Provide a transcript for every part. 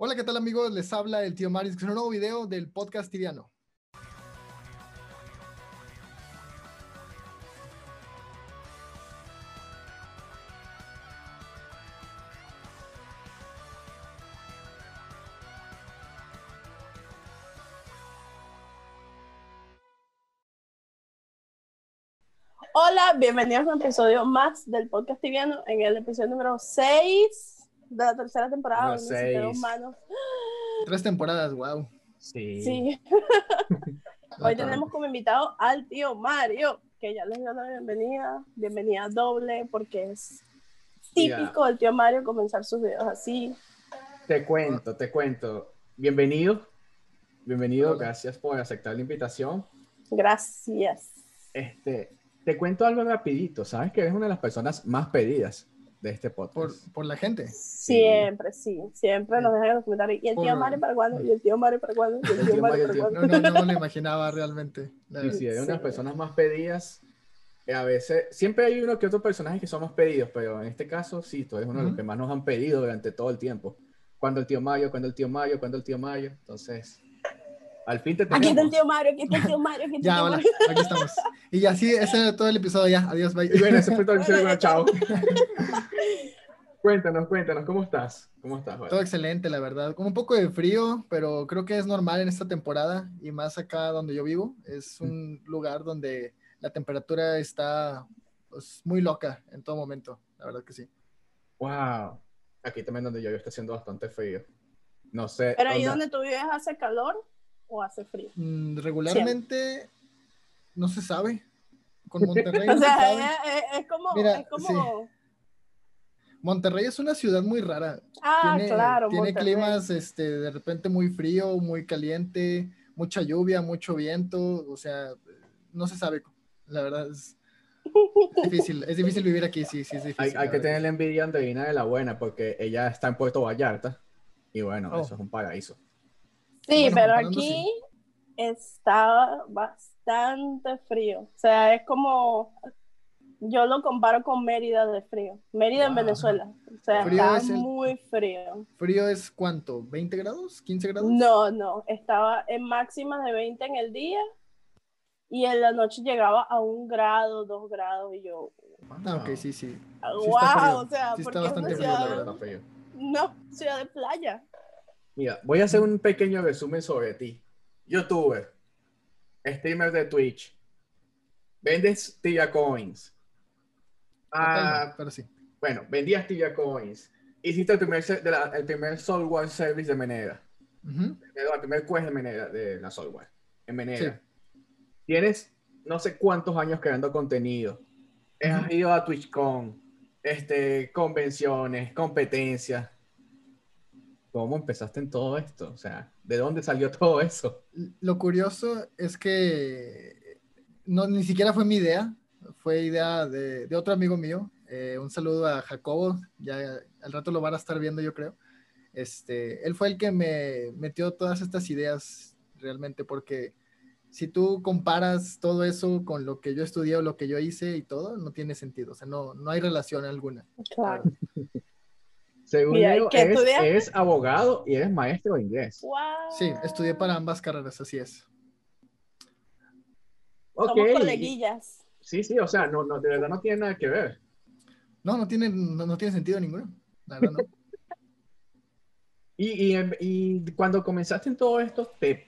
Hola, ¿qué tal amigos? Les habla el tío Maris, es un nuevo video del podcast tibiano. Hola, bienvenidos a un episodio más del podcast tibiano, en el episodio número 6 de la tercera temporada. Donde humanos. Tres temporadas, wow. Sí. Sí. Hoy tenemos como invitado al tío Mario, que ya les dio la bienvenida, bienvenida doble, porque es típico del tío Mario comenzar sus videos así. Te cuento, te cuento. Bienvenido. Bienvenido, Hola. gracias por aceptar la invitación. Gracias. Este, te cuento algo rapidito. Sabes que eres una de las personas más pedidas de este Por, podcast. por la gente. Siempre, sí, siempre nos dejan en los comentarios. ¿Y el tío Por- Mario para cuándo? ¿Y el tío Mario para cuándo? ¿Y el tío tío Mario para tío- cuándo? No, no, no me lo imaginaba realmente. Sí, sí, eres una de las Sí. personas más pedidas. Eh, A veces, siempre hay uno que otro personaje que son más pedidos, pero en este caso, sí, tú eres uno de los que más nos han pedido durante todo el tiempo. Cuando el tío Mario, cuando el tío Mario, cuando el tío Mario. Entonces, al fin te tenemos. Aquí está el tío Mario, aquí está el tío Mario, aquí está Ya, tío hola, Mario. aquí estamos. Y así, ese era todo el episodio ya. Adiós, bye. Y bueno, ese fue todo el episodio. Bueno, chao. cuéntanos, cuéntanos, ¿cómo estás? ¿Cómo estás? Juan? Todo excelente, la verdad. Con un poco de frío, pero creo que es normal en esta temporada y más acá donde yo vivo. Es un lugar donde la temperatura está pues, muy loca en todo momento. La verdad que sí. Wow. Aquí también donde yo vivo está haciendo bastante frío. No sé. Pero ahí onda- donde tú vives hace calor o hace frío. Mm, regularmente no se sabe. Con Monterrey O no se sea, sabe. es, es- es como, Mira, es como, Monterrey es una ciudad muy rara. ah, tiene, claro, tiene Monterrey. climas este, de repente muy frío, muy caliente, mucha lluvia, mucho viento, o sea, no se sabe, la verdad es difícil, es difícil vivir aquí, sí, sí, es difícil. Hay, que tener la envidia a Andreina de la buena porque ella está en Puerto Vallarta. Y bueno, Oh. eso es un paraíso. Sí, Bueno, pero aquí está bastante frío. O sea, es como, yo lo comparo con Mérida de frío. Mérida en Wow. Venezuela. O sea, Frío está es el- muy frío. ¿Frío es cuánto? ¿20 grados? ¿15 grados? No, no, estaba en máximas de 20 en el día y en la noche llegaba a un grado, dos grados y yo, Ah, ok, sí, sí. wow, Sí frío. o sea, Sí está porque es bastante frío, la verdad. Frío. ciudad de playa. Mira, voy a hacer un pequeño resumen sobre ti. Youtuber, streamer de Twitch, vendes Tibia Coins. Ah, no, pero sí. bueno, vendías Tibia Coins. Hiciste el primer, de la- el primer software service de. Perdón, el primer quest de Menera, de la software. En Menera. Tienes no sé cuántos años creando contenido. Has Ujú. ido a TwitchCon, este, convenciones, competencias. ¿Cómo empezaste en todo esto? O sea, ¿de dónde salió todo eso? Lo curioso es que no, ni siquiera fue mi idea, fue idea de, de otro amigo mío. Eh, un saludo a Jacobo, ya al rato lo van a estar viendo, yo creo. Este, él fue el que me metió todas estas ideas realmente, porque si tú comparas todo eso con lo que yo estudié o lo que yo hice y todo, no tiene sentido, o sea, no, no hay relación alguna. Claro. Según Mira, eres abogado y eres maestro de inglés. Wow. Sí, estudié para ambas carreras, así es. Ok. Somos coleguillas. Sí, sí, o sea, no, no, de verdad no tiene nada que ver. No, no tiene, no, no tiene sentido ninguno. La verdad, no. Y, y, y cuando comenzaste en todo esto, ¿te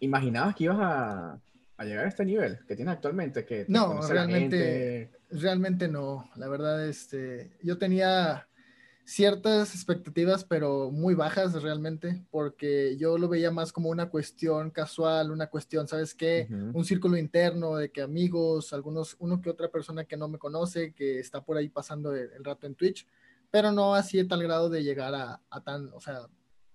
imaginabas que ibas a, a llegar a este nivel que tienes actualmente? Que No, realmente-? Realmente no, la verdad, este, yo tenía ciertas expectativas, pero muy bajas realmente, porque yo lo veía más como una cuestión casual, una cuestión, ¿sabes qué? Un círculo interno de que amigos, algunos, uno que otra persona que no me conoce, que está por ahí pasando el, el rato en Twitch, pero no así a tal grado de llegar a, a tan, o sea,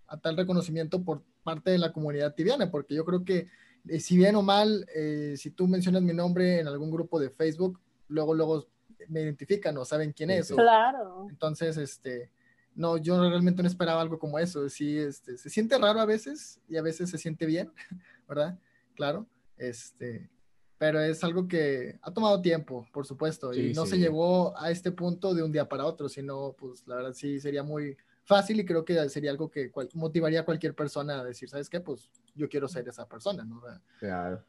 a tal reconocimiento por parte de la comunidad tibiana, porque yo creo que eh, si bien o mal, eh, si tú mencionas mi nombre en algún grupo de Facebook, luego, luego me identifican o saben quién es. sí. o- Claro. entonces, este, no, yo realmente no esperaba algo como eso. Sí, este, se siente raro a veces y a veces se siente bien, ¿verdad? Claro, este, pero es algo que ha tomado tiempo, por supuesto, y Sí, no se sí. llegó a este punto de un día para otro, sino, pues, la verdad sí sería muy, fácil y creo que sería algo que motivaría a cualquier persona a decir, ¿sabes qué? Pues yo quiero ser esa persona, ¿no? Claro.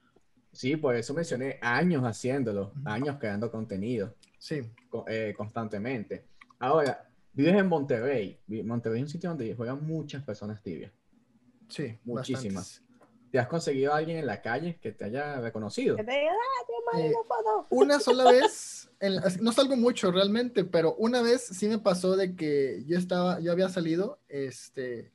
Sí, por eso mencioné años haciéndolo, años creando contenido. Sí. Eh, constantemente. Ahora, vives en Monterrey. Monterrey es un sitio donde juegan muchas personas tibias. Sí, muchísimas. ¿Te has conseguido a alguien en la calle que te haya reconocido? Que te diga, ah, eh, una sola vez, no salgo mucho realmente, pero una vez sí me pasó de que yo estaba, yo había salido, este,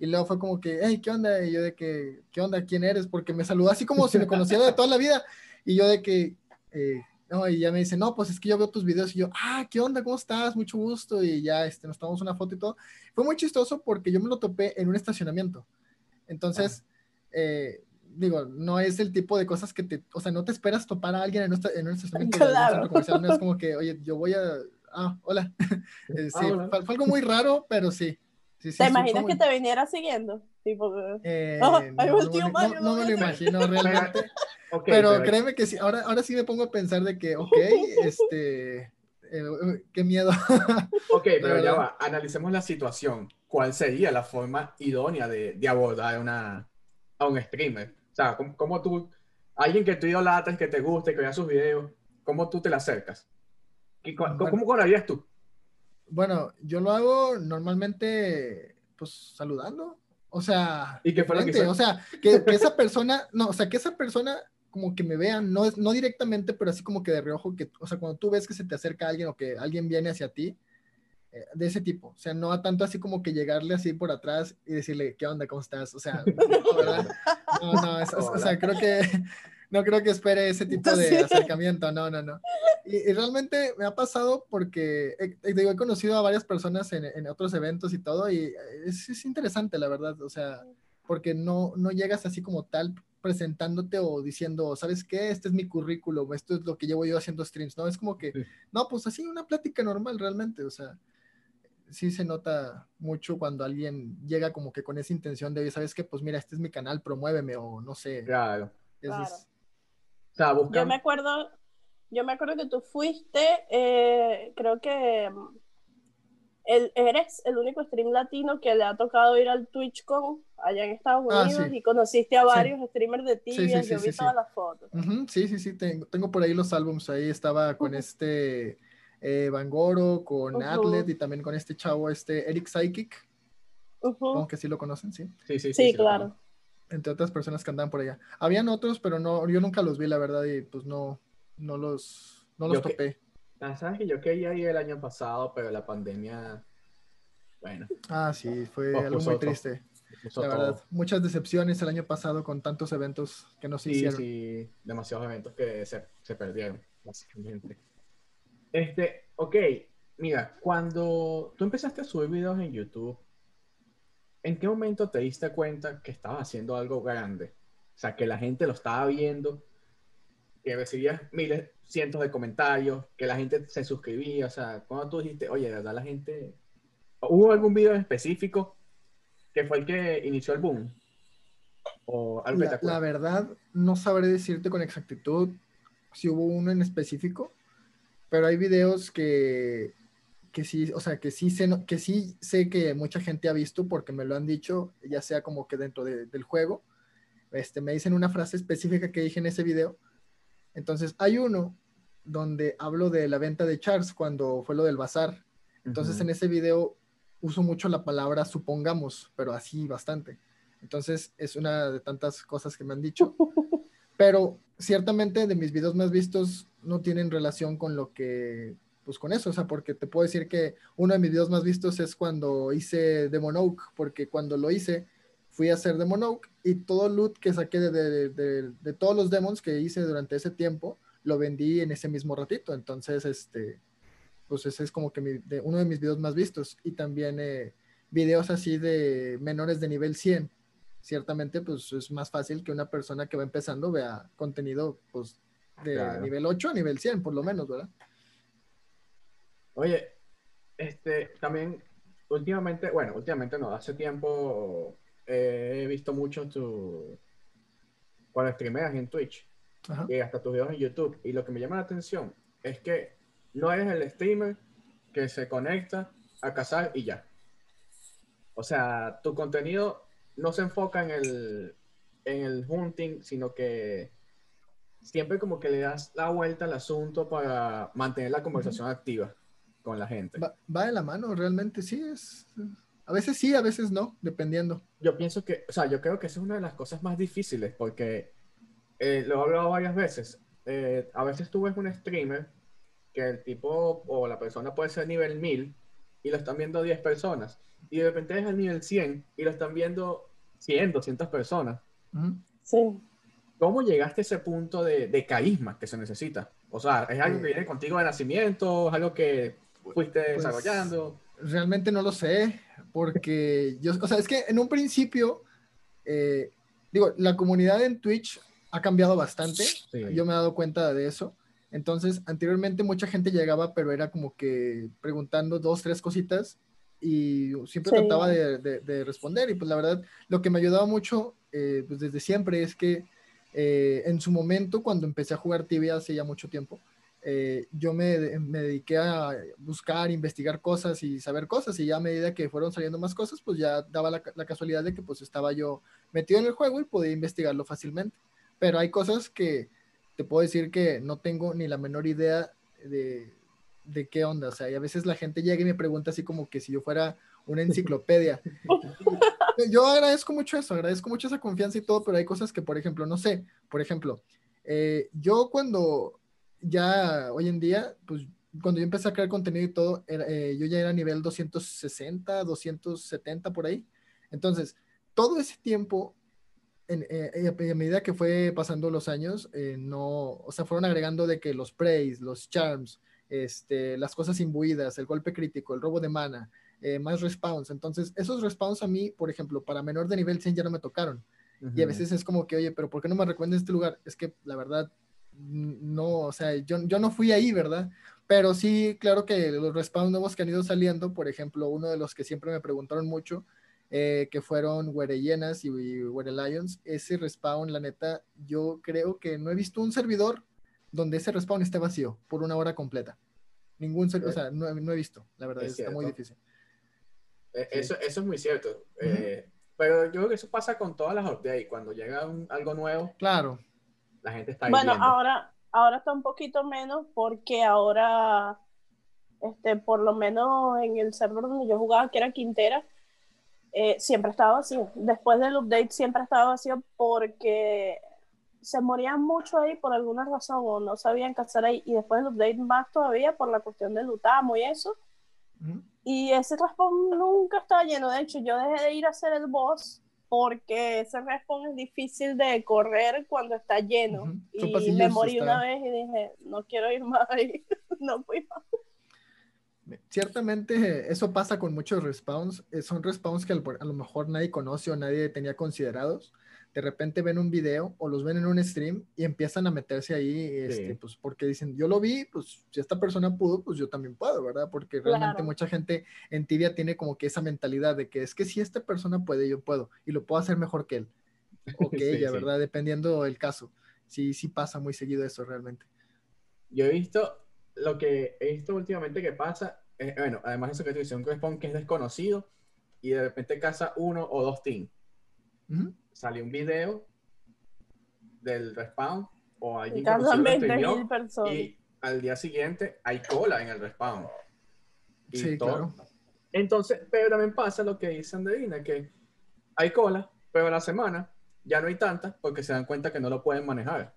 y luego fue como que, hey, ¿qué onda? Y yo de que, ¿qué onda? ¿Quién eres? Porque me saludó así como si me conociera de toda la vida. Y yo de que, eh, no, y ya me dice, no, pues es que yo veo tus videos y yo, ah, ¿qué onda? ¿Cómo estás? Mucho gusto. Y ya este, nos tomamos una foto y todo. Fue muy chistoso porque yo me lo topé en un estacionamiento. Entonces, eh, digo, no es el tipo de cosas que te, o sea, no te esperas topar a alguien en, un, en un estacionamiento comercial, no es como que, oye, yo voy a, ah, hola. Eh, sí, ah, Fue, algo muy raro, pero sí. Sí, ¿Te imaginas que te viniera siguiendo? Tipo, eh, oh, no, no, me lo imagino realmente. pero, créeme que sí, ahora, ahora sí me pongo a pensar de que, ok, este, eh, qué miedo. ok, pero ya va, analicemos la situación. ¿Cuál sería la forma idónea de, de abordar una, a un streamer? O sea, ¿cómo, tú, alguien que tú idolatas, que te guste, que vea sus videos, ¿cómo tú te la acercas? ¿Cómo, bueno, ¿Cómo harías tú? Bueno, yo lo hago normalmente, pues, saludando. O sea, ¿Y que o sea, que, esa persona, no, o sea, que esa persona como que me vean, no, no directamente, pero así como que de reojo, que, o sea, cuando tú ves que se te acerca alguien o que alguien viene hacia ti, eh, de ese tipo, o sea, no a tanto así como que llegarle así por atrás y decirle, ¿qué onda? ¿Cómo estás? O sea, no, ¿verdad? No, no, o sea, creo que, no creo que espere ese tipo de acercamiento, no, no, no. Y, realmente me ha pasado porque, digo, he conocido a varias personas en, en otros eventos y todo, y es, es, interesante, la verdad, o sea, porque no, no llegas así como tal presentándote o diciendo, ¿sabes qué? Este es mi currículum, esto es lo que llevo yo haciendo streams, ¿no? Es como que, no, pues así una plática normal realmente, o sea, sí se nota mucho cuando alguien llega como que con esa intención de, ¿sabes qué? Pues mira, este es mi canal, promuéveme o no sé. Claro. Yo me acuerdo, yo me acuerdo que tú fuiste, eh, creo que mm, el, eres el único stream latino que le ha tocado ir al TwitchCon allá en Estados ah, Unidos y conociste a varios streamers de ti yo vi todas las fotos. sí, sí, sí, tengo, tengo por ahí los álbums, ahí estaba con este eh, Goro, con Atlet y también con este chavo, este Eric Psychic. Uh que sí lo conocen, sí. Sí, sí, sí. claro. Entre otras personas que andaban por allá. Habían otros, pero no, yo nunca los vi, la verdad, y pues no, no los, no los topé. Ah, sabes que yo quería ir el año pasado, pero la pandemia, bueno. Ah, sí, fue algo muy triste. La verdad, muchas decepciones el año pasado con tantos eventos que no se hicieron. Sí, demasiados eventos que se, se perdieron, básicamente. Este, ok, mira, cuando tú empezaste a subir videos en YouTube, ¿en qué momento te diste cuenta que estabas haciendo algo grande? O sea, que la gente lo estaba viendo, que recibías miles, cientos de comentarios, que la gente se suscribía. O sea, cuando tú dijiste, oye, de verdad la gente. ¿Hubo algún video en específico que fue el que inició el boom? ¿O algo la, la verdad, no sabré decirte con exactitud si hubo uno en específico pero hay videos que, que sí, o sea, que sí, sé, que sí sé que mucha gente ha visto porque me lo han dicho, ya sea como que dentro del juego, este, me dicen una frase específica que dije en ese video. Entonces, hay uno donde hablo de la venta de Charles cuando fue lo del bazar. Entonces, en ese video uso mucho la palabra supongamos, pero así bastante. Entonces, es una de tantas cosas que me han dicho. Pero ciertamente de mis videos más vistos no tienen relación con lo que, pues con eso, o sea, porque te puedo decir que uno de mis videos más vistos es cuando hice Demon Oak, porque cuando lo hice fui a hacer Demon Oak y todo loot que saqué de, de, todos los demons que hice durante ese tiempo, lo vendí en ese mismo ratito, entonces, este, pues ese es como que mi, uno de mis videos más vistos. Y también eh, videos así de menores de nivel 100 ciertamente pues es más fácil que una persona que va empezando vea contenido pues de nivel 8 a nivel 100 por lo menos, ¿verdad? Oye, este también últimamente, bueno, últimamente no, hace tiempo he visto mucho tu cuando streameas en Twitch y hasta tus videos en YouTube y lo que me llama la atención es que no eres el streamer que se conecta a cazar y ya. O sea, tu contenido no se enfoca en el, en el hunting, sino que siempre como que le das la vuelta al asunto para mantener la conversación activa con la gente. Va, va, de la mano, realmente sí es. A veces sí, a veces no, dependiendo. Yo pienso que, o sea, yo creo que esa es una de las cosas más difíciles porque eh, lo he hablado varias veces. Eh, a veces tú ves un streamer que el tipo o la persona puede ser nivel 1000 y lo están viendo 10 personas y de repente es al nivel 100 y lo están viendo 100, 200 personas. Sí. ¿Cómo llegaste a ese punto de, de, carisma que se necesita? O sea, ¿es algo que viene contigo de nacimiento? ¿Es algo que fuiste pues, desarrollando? Realmente no lo sé, porque yo, o sea, es que en un principio, eh, digo, la comunidad en Twitch ha cambiado bastante, yo me he dado cuenta de eso. Entonces, anteriormente mucha gente llegaba, pero era como que preguntando dos, tres cositas y siempre trataba de, de, responder. Y pues la verdad, lo que me ayudaba mucho, eh, pues desde siempre, es que eh, en su momento, cuando empecé a jugar tibia hace ya mucho tiempo, eh, yo me, me, dediqué a buscar, investigar cosas y saber cosas y ya a medida que fueron saliendo más cosas, pues ya daba la, la, casualidad de que pues estaba yo metido en el juego y podía investigarlo fácilmente. Pero hay cosas que te puedo decir que no tengo ni la menor idea de, de qué onda. O sea, y a veces la gente llega y me pregunta así como que si yo fuera una enciclopedia. yo agradezco mucho eso, agradezco mucho esa confianza y todo, pero hay cosas que, por ejemplo, no sé, por ejemplo, eh, yo cuando ya hoy en día, pues cuando yo empecé a crear contenido y todo, eh, yo ya era nivel 260, 270 por ahí. Entonces, todo ese tiempo, en, eh, a medida que fue pasando los años, eh, no, o sea, fueron agregando de que los praise, los charms, este, las cosas imbuidas, el golpe crítico, el robo de mana, más respawns. Entonces, esos respawns a mí, por ejemplo, para menor de nivel 100 ya no me tocaron. Y a veces es como que, oye, pero ¿por qué no me recomiendas este lugar? Es que la verdad no, o sea, yo, yo no fui ahí, ¿verdad? Pero sí, claro que los respawns nuevos que han ido saliendo, por ejemplo, uno de los que siempre me preguntaron mucho, eh, que fueron Llenas y Were Lions, ese respawn, la neta, yo creo que no he visto un servidor donde ese respawn esté vacío por una hora completa. Ningún servidor, o sea, no, no, he visto, la verdad, es está muy difícil. Eh, eso, eso es muy cierto. Eh, pero yo creo que eso pasa con todas las updates. Cuando llega algo nuevo, claro la gente está Bueno, ahora, ahora está un poquito menos porque ahora, este, por lo menos en el server donde yo jugaba, que era Quintera, eh, siempre estaba vacío. Después del update siempre estaba vacío porque se morían mucho ahí por alguna razón o no sabían qué hacer ahí. Y después del update más todavía por la cuestión del lutamo y eso. Y ese respawn nunca estaba lleno. De hecho, yo dejé de ir a hacer el boss porque ese respawn es difícil de correr cuando está lleno. Y me morí una vez y dije, no quiero ir más ahí, no fui más. Ciertamente eso pasa con muchos respawns. Eh, son respawns que a lo mejor nadie conoce o nadie tenía considerados de repente ven un video o los ven en un stream y empiezan a meterse ahí, este, pues porque dicen, yo lo vi, pues si esta persona pudo, pues yo también puedo, ¿verdad? Porque realmente mucha gente en tibia tiene como que esa mentalidad de que es que si esta persona puede, yo puedo y lo puedo hacer mejor que él o que ella, ¿verdad? Dependiendo del caso. Sí, sí pasa muy seguido eso realmente. Yo he visto lo que he visto últimamente que pasa, bueno, además de eso que tú dices, un respawn que es desconocido y de repente casa uno o dos teams salió un video del respawn o alguien que y al día siguiente hay cola en el respawn. sí, claro. Entonces, pero también pasa lo que dice Anderina, que hay cola, pero a la semana ya no hay tantas porque se dan cuenta que no lo pueden manejar.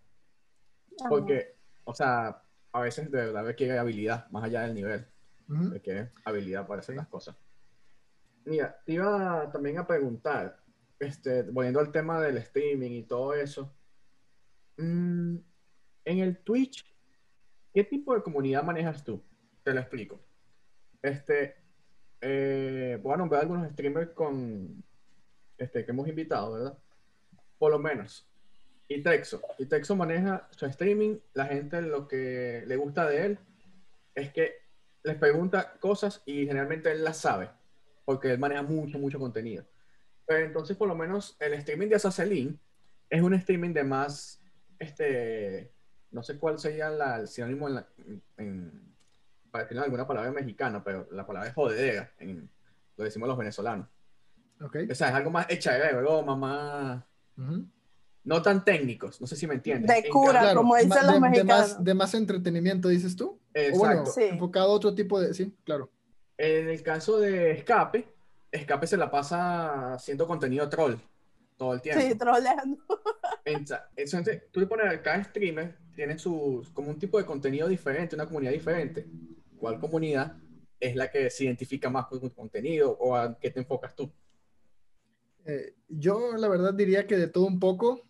Porque, o sea, a veces de verdad requiere habilidad, más allá del nivel. Requiere habilidad para hacer las cosas. Mira, te iba también a preguntar, este, volviendo al tema del streaming y todo eso, mm, en el Twitch, ¿qué tipo de comunidad manejas tú? Te lo explico. Este, eh, voy a nombrar algunos streamers con, este, que hemos invitado, ¿verdad? Por lo menos. Y Texo. Y Texo maneja su streaming. La gente lo que le gusta de él es que les pregunta cosas y generalmente él las sabe. Porque él maneja mucho, mucho contenido. Pero entonces, por lo menos, el streaming de Assassin es un streaming de más, este, no sé cuál sería el sinónimo en, para decirlo alguna palabra mexicana, pero la palabra es jodedera, en, lo decimos los venezolanos. O sea, es algo más hecha de broma, más... No tan técnicos, no sé si me entiendes. De cura, como dicen los mexicanos. De más, entretenimiento, dices tú. Exacto. enfocado a otro tipo de... Sí, claro. En el caso de Escape, Escape se la pasa haciendo contenido troll todo el tiempo. Sí, trolleando. Entonces, tú le pones a cada streamer, tiene su, como un tipo de contenido diferente, una comunidad diferente. ¿Cuál comunidad es la que se identifica más con tu contenido o a qué te enfocas tú? Eh, yo la verdad diría que de todo un poco.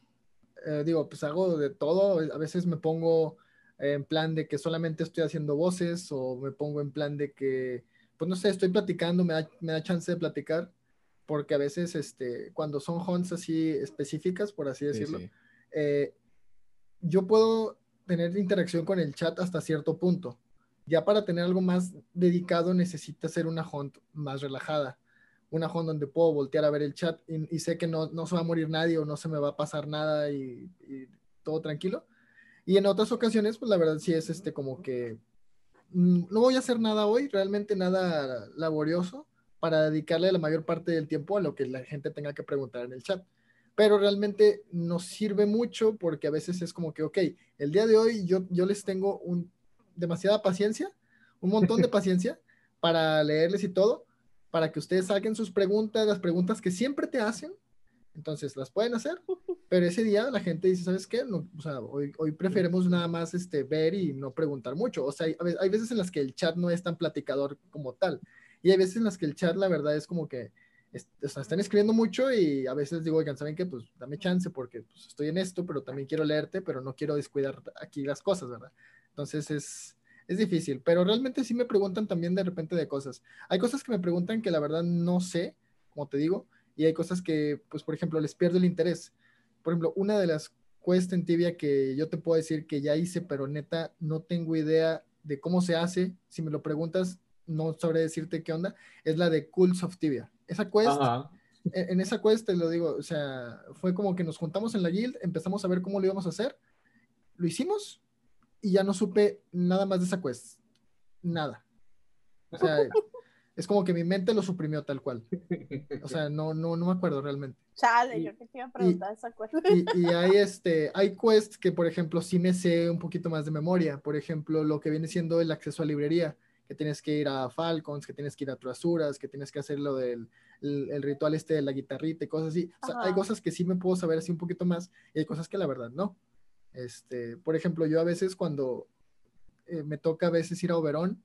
Eh, digo, pues hago de todo. A veces me pongo en plan de que solamente estoy haciendo voces o me pongo en plan de que, pues no sé, estoy platicando, me da, me da chance de platicar porque a veces este, cuando son hunts así específicas, por así decirlo, eh, yo puedo tener interacción con el chat hasta cierto punto. Ya para tener algo más dedicado necesita ser una hunt más relajada. Una hunt donde puedo voltear a ver el chat y, sé que no, no, se va a morir nadie o no se me va a pasar nada y, y, todo tranquilo. Y en otras ocasiones, pues la verdad sí es este como que no voy a hacer nada hoy, realmente nada laborioso para dedicarle la mayor parte del tiempo a lo que la gente tenga que preguntar en el chat. Pero realmente nos sirve mucho porque a veces es como que, ok, el día de hoy yo, yo les tengo un, demasiada paciencia, un montón de paciencia para leerles y todo, para que ustedes saquen sus preguntas, las preguntas que siempre te hacen. Entonces las pueden hacer, pero ese día la gente dice, ¿sabes qué? No, o sea, hoy, hoy preferimos nada más este, ver y no preguntar mucho. O sea, hay, hay veces en las que el chat no es tan platicador como tal. Y hay veces en las que el chat, la verdad, es como que están escribiendo mucho y a veces digo, oigan, ¿saben qué? Pues dame chance porque pues, estoy en esto, pero también quiero leerte, pero no quiero descuidar aquí las cosas, ¿verdad? Entonces es, es difícil, pero realmente sí me preguntan también de repente de cosas. Hay cosas que me preguntan que la verdad no sé, como te digo, y hay cosas que, pues, por ejemplo, les pierdo el interés. Por ejemplo, una de las cuestas en tibia que yo te puedo decir que ya hice, pero neta no tengo idea de cómo se hace. Si me lo preguntas, no sabré decirte qué onda, es la de Cools of Tibia. Esa quest, en, en, esa quest te lo digo, o sea, fue como que nos juntamos en la guild, empezamos a ver cómo lo íbamos a hacer, lo hicimos y ya no supe nada más de esa quest. Nada. O sea, es como que mi mente lo suprimió tal cual. O sea, no, no, no me acuerdo realmente. Chale, yo que te iba a preguntar esa. Y, y, hay, este, hay quests que, por ejemplo, sí me sé un poquito más de memoria. Por ejemplo, lo que viene siendo el acceso a librería que tienes que ir a Falcons, que tienes que ir a Trasuras, que tienes que hacer lo del el, ritual este de la guitarrita y cosas así. hay cosas que sí me puedo saber así un poquito más y hay cosas que la verdad no. Este, por ejemplo, yo a veces cuando eh, me toca a veces ir a Oberón,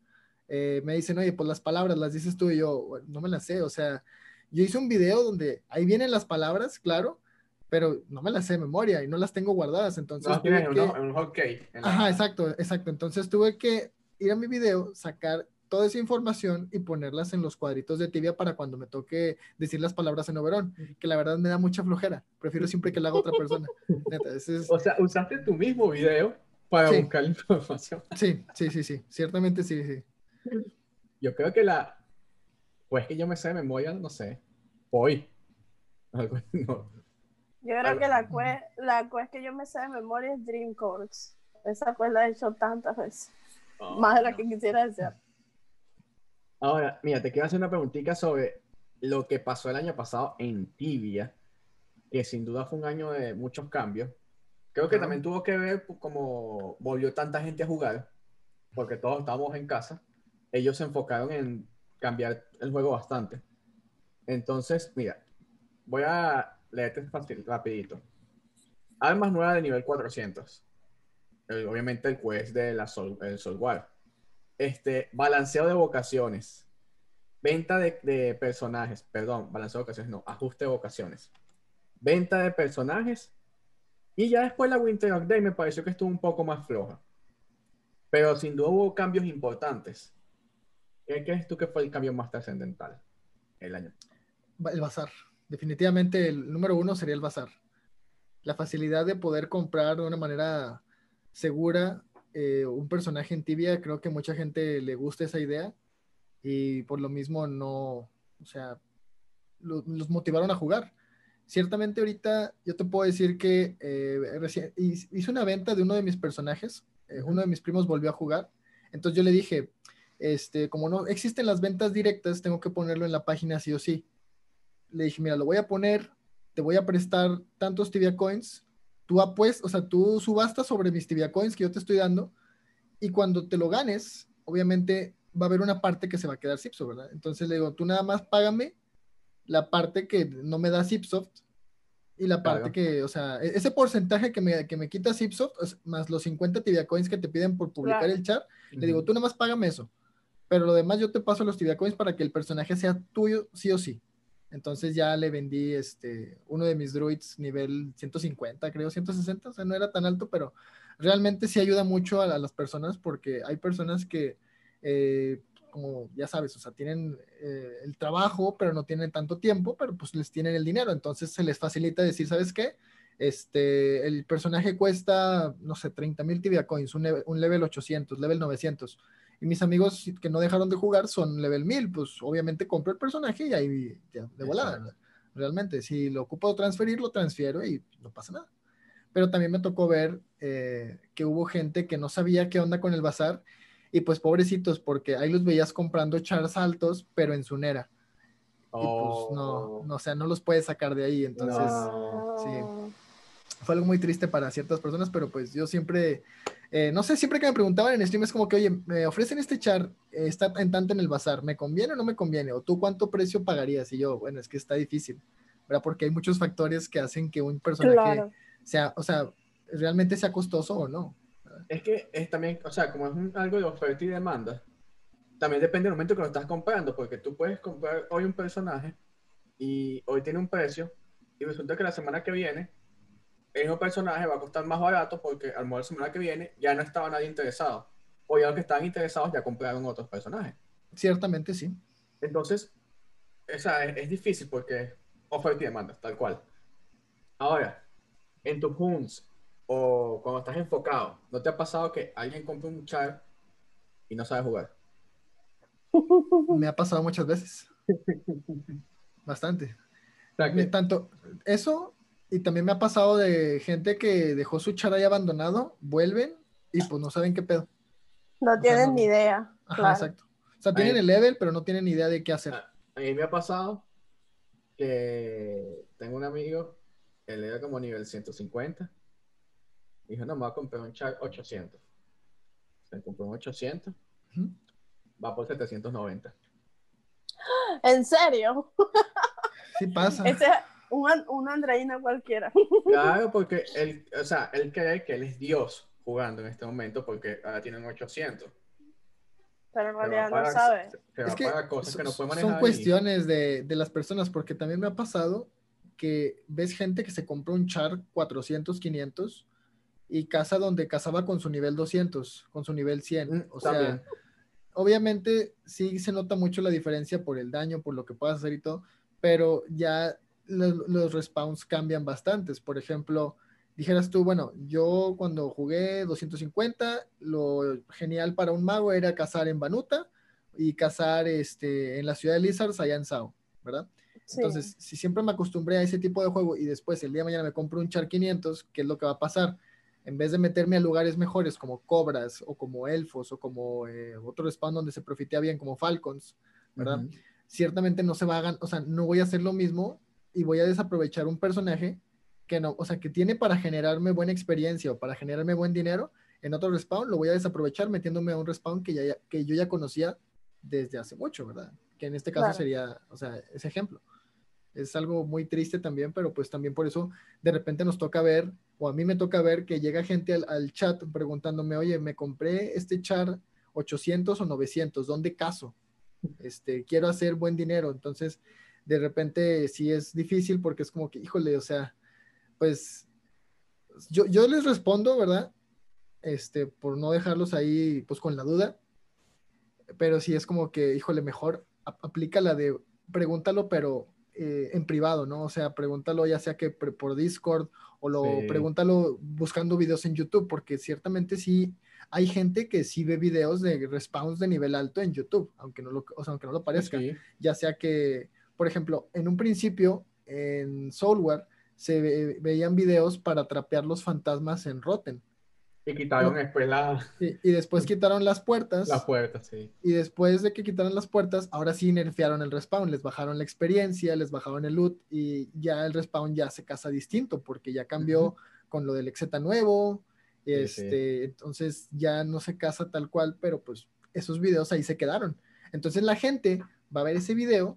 eh, me dicen, oye, pues las palabras las dices tú y yo, no me las sé, o sea, yo hice un video donde ahí vienen las palabras, claro, pero no me las sé de memoria y no las tengo guardadas, entonces... No, tuve que... un, okay, Ajá, exacto, exacto, entonces tuve que ir a mi video, sacar toda esa información y ponerlas en los cuadritos de tibia para cuando me toque decir las palabras en Oberón, que la verdad me da mucha flojera. Prefiero siempre que lo haga otra persona. O sea, usaste tu mismo video para buscar la información. Sí, sí, sí, sí. Ciertamente sí, sí. Yo creo que la. Pues que yo me sé de memoria, no sé. Hoy. Algo, no. Yo creo que la quest, la que yo me sé de memoria es Dream Course. Esa quest la he hecho tantas veces. Oh, más de la que quisiera desear. Ahora, mira, te quiero hacer una preguntita sobre lo que pasó el año pasado en Tibia, que sin duda fue un año de muchos cambios. Creo que también tuvo que ver como volvió tanta gente a jugar, porque todos estábamos en casa. Ellos se enfocaron en cambiar el juego bastante. Entonces, mira, voy a leerte fácil, rapidito. Armas nuevas de nivel 400 obviamente el quest de la Sol, el Soulware. Este, balanceo de vocaciones. Venta de, personajes, perdón, balanceo de vocaciones, no, ajuste de vocaciones. Venta de personajes. Y ya después la Winter Update me pareció que estuvo un poco más floja. Pero sin duda hubo cambios importantes. ¿Qué crees tú que fue el cambio más trascendental el año? El bazar. Definitivamente el número uno sería el bazar. La facilidad de poder comprar de una manera segura eh, un personaje en tibia, creo que mucha gente le gusta esa idea y por lo mismo no, o sea, los motivaron a jugar. Ciertamente ahorita yo te puedo decir que eh, hice una venta de uno de mis personajes, eh, uno de mis primos volvió a jugar, entonces yo le dije, este, como no existen las ventas directas, tengo que ponerlo en la página sí o sí. le dije, mira, lo voy a poner, te voy a prestar tantos tibia coins, tú apuestas, o sea, tú subastas sobre mis tibia coins que yo te estoy dando, y cuando te lo ganes, obviamente va a haber una parte que se va a quedar Zipsoft, ¿verdad? Entonces le digo, tú nada más págame la parte que no me da Zipsoft y la parte que, o sea, e-, ese porcentaje que me, que me quita Zipsoft, más los 50 tibia coins que te piden por publicar el chat, le digo, tú nada más págame eso. Pero lo demás yo te paso los tibia coins para que el personaje sea tuyo sí o sí. Entonces ya le vendí este, uno de mis druids nivel 150, creo, 160, o sea, no era tan alto, pero realmente sí ayuda mucho a, las personas porque hay personas que, eh, como ya sabes, o sea, tienen eh, el trabajo, pero no tienen tanto tiempo, pero pues les tienen el dinero, entonces se les facilita decir, ¿sabes qué? Este, el personaje cuesta, no sé, 30 mil tibia coins, un, un level 800, level 900 y mis amigos que no dejaron de jugar son level 1000, pues obviamente compro el personaje y ahí ya, de volada. Realmente, si lo ocupo transferir, lo transfiero y no pasa nada. Pero también me tocó ver eh, que hubo gente que no sabía qué onda con el bazar y pues pobrecitos, porque ahí los veías comprando chars altos, pero en su nera. Y pues no, oh. no, o sea, no los puedes sacar de ahí. Entonces, sí. Fue algo muy triste para ciertas personas, pero pues yo siempre eh, no sé, siempre que me preguntaban en stream es como que, oye, me ofrecen este char, eh, está en tanto en el bazar, ¿me conviene o no me conviene? O tú cuánto precio pagarías? Y yo, bueno, es que está difícil, ¿verdad? Porque hay muchos factores que hacen que un personaje sea, o sea, realmente sea costoso o no. Es que es también, o sea, como es algo de oferta y demanda, también depende del momento que lo estás comprando, porque tú puedes comprar hoy un personaje y hoy tiene un precio y resulta que la semana que viene el mismo personaje va a costar más barato porque al la semana que viene ya no estaba nadie interesado. O ya los que estaban interesados ya compraron otros personajes. Ciertamente sí. Entonces, esa es, difícil porque oferta y demanda, tal cual. Ahora, en tus hunts o cuando estás enfocado, ¿no te ha pasado que alguien compre un char y no sabe jugar? Me ha pasado muchas veces. Bastante. Tanto eso y también me ha pasado de gente que dejó su char ahí abandonado, vuelven y pues no saben qué pedo. No tienen ni idea. Ajá, exacto. O sea, tienen el level, pero no tienen ni idea de qué hacer. A, mí me ha pasado que tengo un amigo, él era como nivel 150. Dijo, no, me voy a comprar un char 800. Se compró un 800. Va por 790. ¿En serio? Sí pasa una, una Andreina cualquiera. Claro, porque él, o sea, él cree que él es Dios jugando en este momento porque ahora tienen 800. Pero en realidad no sabe. es que cosas que no puede manejar son cuestiones de, de, las personas, porque también me ha pasado que ves gente que se compró un char 400, 500 y casa donde casaba con su nivel 200, con su nivel 100. Mm, o sea, obviamente sí se nota mucho la diferencia por el daño, por lo que puedas hacer y todo, pero ya los, respawns cambian bastantes. Por ejemplo, dijeras tú, bueno, yo cuando jugué 250, lo genial para un mago era cazar en Banuta y cazar este, en la ciudad de Lizards allá en Sao, ¿verdad? Entonces, si siempre me acostumbré a ese tipo de juego y después el día de mañana me compro un Char 500, ¿qué es lo que va a pasar? En vez de meterme a lugares mejores como cobras o como elfos o como eh, otro spawn donde se profitea bien como falcons, ¿verdad? Ciertamente no se va a o sea, no voy a hacer lo mismo y voy a desaprovechar un personaje que no, o sea, que tiene para generarme buena experiencia o para generarme buen dinero en otro respawn, lo voy a desaprovechar metiéndome a un respawn que, ya, que yo ya conocía desde hace mucho, ¿verdad? Que en este caso sería, o sea, ese ejemplo. Es algo muy triste también, pero pues también por eso de repente nos toca ver, o a mí me toca ver que llega gente al, al chat preguntándome, oye, me compré este char 800 o 900, ¿dónde caso? Este, quiero hacer buen dinero. Entonces, de repente sí es difícil porque es como que, híjole, o sea, pues yo, yo les respondo, ¿verdad? Este, por no dejarlos ahí pues con la duda, pero sí es como que, híjole, mejor aplica la de pregúntalo, pero eh, en privado, ¿no? O sea, pregúntalo ya sea que por Discord o lo pregúntalo buscando videos en YouTube, porque ciertamente sí hay gente que sí ve videos de respawns de nivel alto en YouTube, aunque no lo, o sea, aunque no lo parezca, ya sea que por ejemplo, en un principio en Soulware se veían videos para trapear los fantasmas en Rotten. Y quitaron después la... y después quitaron las puertas. Las puertas, sí. Y después de que quitaron las puertas, ahora sí nerfearon el respawn, les bajaron la experiencia, les bajaron el loot y ya el respawn ya se casa distinto porque ya cambió con lo del Exeta nuevo. Este, Entonces ya no se casa tal cual, pero pues esos videos ahí se quedaron. Entonces la gente va a ver ese video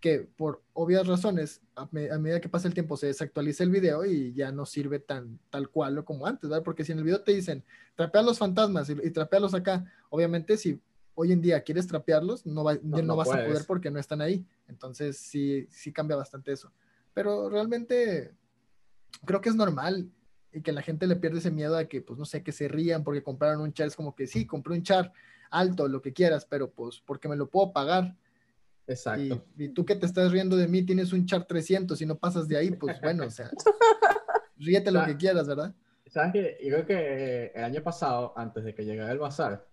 que por obvias razones, a, medida que pasa el tiempo, se desactualiza el video y ya no sirve tan tal cual como antes, ¿verdad? Porque si en el video te dicen, trapea los fantasmas y, y trapealos acá, obviamente si hoy en día quieres trapearlos, no, no, vas a poder porque no están ahí. Entonces sí, sí cambia bastante eso. Pero realmente creo que es normal y que la gente le pierde ese miedo a que, pues no sé, que se rían porque compraron un char. Es como que sí, compré un char alto, lo que quieras, pero pues porque me lo puedo pagar Exacto. Y, tú que te estás riendo de mí tienes un char 300 y no pasas de ahí, pues bueno, o sea, ríete lo que quieras, ¿verdad? ¿Sabes qué? Yo creo que el año pasado, antes de que llegara el bazar,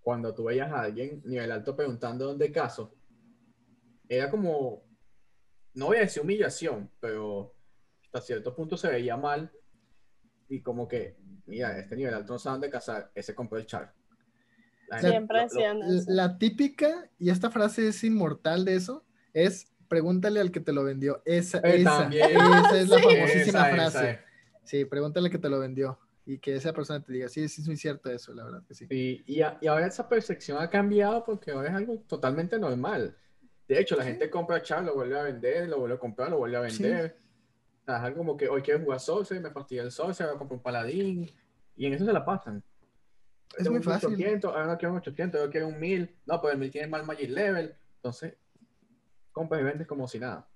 cuando tú veías a alguien nivel alto preguntando dónde caso, era como, no voy a decir humillación, pero hasta cierto punto se veía mal y como que, mira, este nivel alto no sabe dónde cazar, ese compró el char. Siempre La típica, y esta frase es inmortal de eso, es pregúntale al que te lo vendió. Esa, eh, esa, esa, es la famosísima frase. Sí, pregúntale al que te lo vendió y que esa persona te diga, sí, sí es muy cierto eso, la verdad que sí. Y, y, ahora esa percepción ha cambiado porque ahora es algo totalmente normal. De hecho, la gente compra char, lo vuelve a vender, lo vuelve a comprar, lo vuelve a vender. O sea, es algo como que hoy quiero jugar Sorcerer, me fastidia el Sorcerer, voy a comprar un paladín. Y en eso se la pasan. Es muy fácil. 800, ahora quiero un 800, yo quiero un 1000. No, pues el 1000 tiene mal Magic Level. Entonces, compras y vendes como si nada.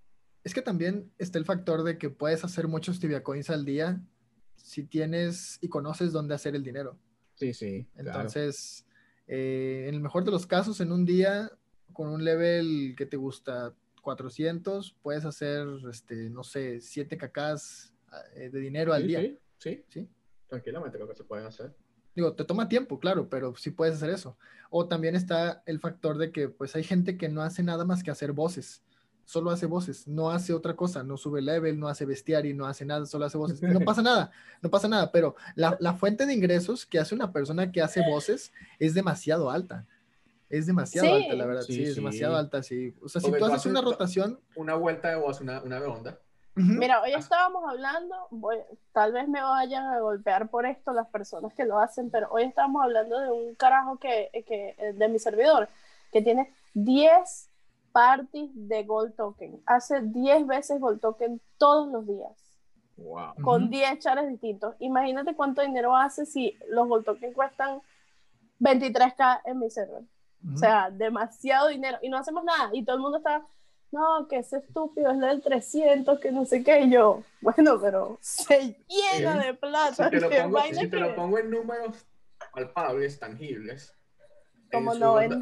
Es que también está el factor de que puedes hacer muchos tibia coins al día si tienes y conoces dónde hacer el dinero. Sí, sí. Entonces, eh, en el mejor de los casos, en un día, con un level que te gusta 400, puedes hacer, este, no sé, 7 cacas eh, de dinero al día. Sí, sí, sí. Tranquilamente lo que se puede hacer. Digo, te toma tiempo, claro, pero sí puedes hacer eso. O también está el factor de que pues hay gente que no hace nada más que hacer voces. Solo hace voces, no hace otra cosa, no sube level, no hace bestiario, no hace nada, solo hace voces. No pasa nada, no pasa nada, pero la, la fuente de ingresos que hace una persona que hace voces es demasiado alta. Es demasiado alta, la verdad. Sí, es demasiado alta, sí. O sea, si tú haces una rotación... Una vuelta de voz, una, una Mira, hoy estábamos hablando, tal vez me vayan a golpear por esto las personas que lo hacen, pero hoy estamos hablando de un carajo que, que eh, de mi servidor, que tiene 10 parties de Gold Token. Hace 10 veces Gold Token todos los días. Wow. Con 10 chares distintos. Imagínate cuánto dinero hace si los Gold Token cuestan 23k en mi server. O sea, demasiado dinero. Y no hacemos nada. Y todo el mundo está no, que es estúpido, es del 300, que no sé qué, yo, bueno, pero se llena de plata. Si te lo, pongo, si te lo pongo en números palpables, tangibles, como 90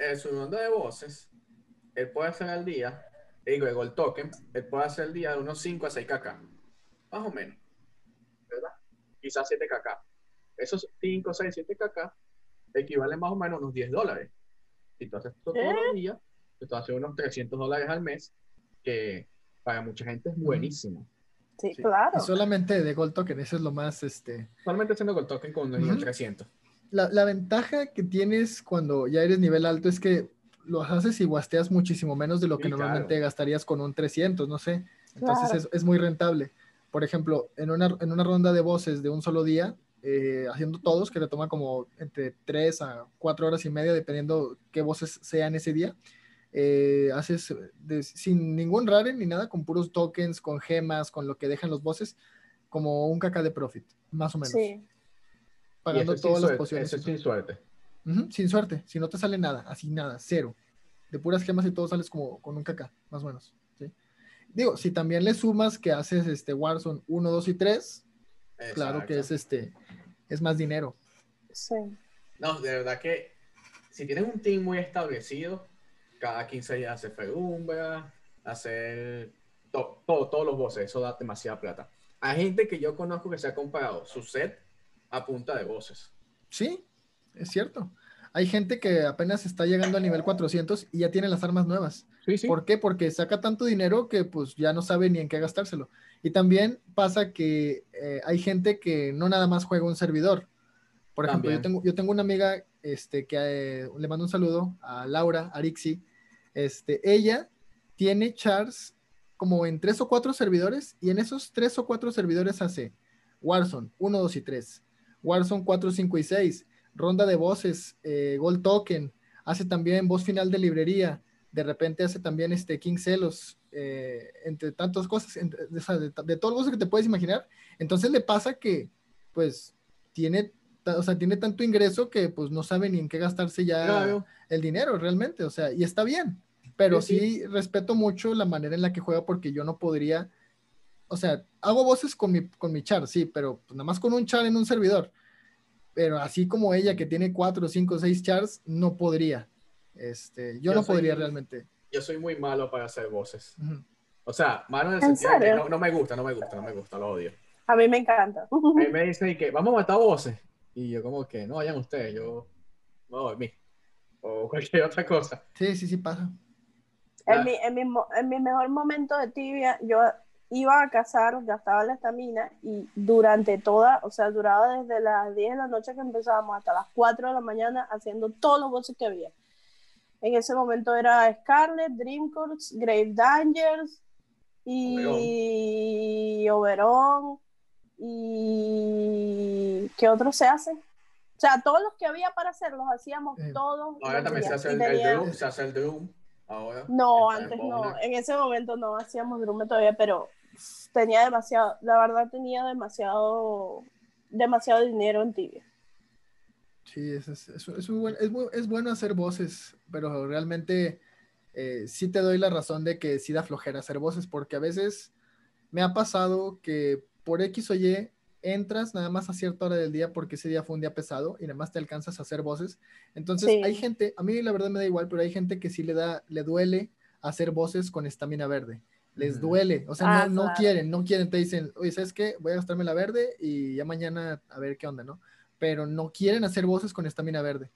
en su, onda de voces, él puede hacer al día, digo, el token, él puede hacer al día de unos 5 a 6 kk, más o menos, ¿verdad? Quizás 7 kk. Esos 5, 6, 7 kk equivalen más o menos a unos 10 dólares. Entonces, todos los ¿Eh? días esto hace unos 300 dólares al mes, que para mucha gente es buenísimo. Sí, claro. Y solamente de Gold Token, eso es lo más, este... Solamente haciendo Gold Token con uh 300. La, la, ventaja que tienes cuando ya eres nivel alto es que lo haces y guasteas muchísimo menos de lo que normalmente gastarías con un 300, no sé. Entonces es, es, muy rentable. Por ejemplo, en una, en una ronda de voces de un solo día, eh, haciendo todos, que le toma como entre 3 a 4 horas y media, dependiendo qué voces sean ese día, eh, haces sin ningún rare ni nada, con puros tokens, con gemas, con lo que dejan los bosses, como un caca de profit, más o menos. Sí. Pagando todas las pociones. sin suerte. sin suerte, si no te sale nada, así nada, cero. De puras gemas y todo sales como con un caca, más o menos. Digo, si también le sumas que haces este Warzone 1, 2 y 3, claro que es este, es más dinero. Sí. No, de verdad que si tienes un team muy establecido, cada 15 días hacer Ferumbra, hacer todo, todos los voces, eso da demasiada plata. Hay gente que yo conozco que se ha comprado su set a punta de voces. Sí, es cierto. hay gente que apenas está llegando a nivel 400 y ya tiene las armas nuevas. ¿Por qué? Porque saca tanto dinero que pues ya no sabe ni en qué gastárselo. Y también pasa que eh, hay gente que no nada más juega un servidor. Por ejemplo, yo tengo, yo tengo una amiga este, que eh, le mando un saludo a Laura Arixi. Este, ella tiene chars como en tres o cuatro servidores y en esos tres o cuatro servidores hace Warzone 1, 2 y 3, Warzone 4, 5 y 6, ronda de voces, eh, Gold Token, hace también voz final de librería, de repente hace también este King Celos, eh, entre tantas cosas, de, de, todo lo que te puedes imaginar. Entonces le pasa que, pues, tiene, o sea, tiene tanto ingreso que, pues, no sabe ni en qué gastarse ya el dinero realmente, o sea, y está bien. Pero sí, respeto mucho la manera en la que juega porque yo no podría, o sea, hago voces con mi, con mi char, sí, pero pues, nada más con un char en un servidor. Pero así como ella que tiene cuatro, cinco, seis chars, no podría. Este, yo, no podría realmente. Yo soy muy malo para hacer voces. O sea, malo en el sentido de que no, me gusta, no me gusta, no me gusta, lo odio. A mí me encanta. A mí me dicen que vamos a matar voces. Y yo como que, no vayan ustedes, yo no dormir. O cualquier otra cosa. Sí, sí, sí pasa. En mi, en, mi, en mi mejor momento de tibia, yo iba a cazar, gastaba la estamina y durante toda, o sea, duraba desde las 10 de la noche que empezábamos hasta las 4 de la mañana haciendo todos los bosses que había. En ese momento era Scarlet, Dreamcourts, Grave Dangers y Oberon. y ¿qué otro se hace? O sea, todos los que había para hacer los hacíamos eh, todos. Ahora también se hace el, Doom, se hace el Doom. Ahora. No, antes no. En ese momento no hacíamos Doom todavía, pero tenía demasiado, la verdad tenía demasiado, demasiado dinero en tibia. Sí, es, es, es, es, bueno hacer voces, pero realmente eh, sí te doy la razón de que sí da flojera hacer voces, porque a veces me ha pasado que por X o Y entras nada más a cierta hora del día porque ese día fue un día pesado y nada más te alcanzas a hacer voces. Entonces hay gente, a mí la verdad me da igual, pero hay gente que sí le da, le duele hacer voces con estamina verde. Les duele, o sea, ah, no, quieren, no quieren, te dicen, oye, ¿sabes qué? Voy a gastarme la verde y ya mañana a ver qué onda, ¿no? pero no quieren hacer voces con estamina verde.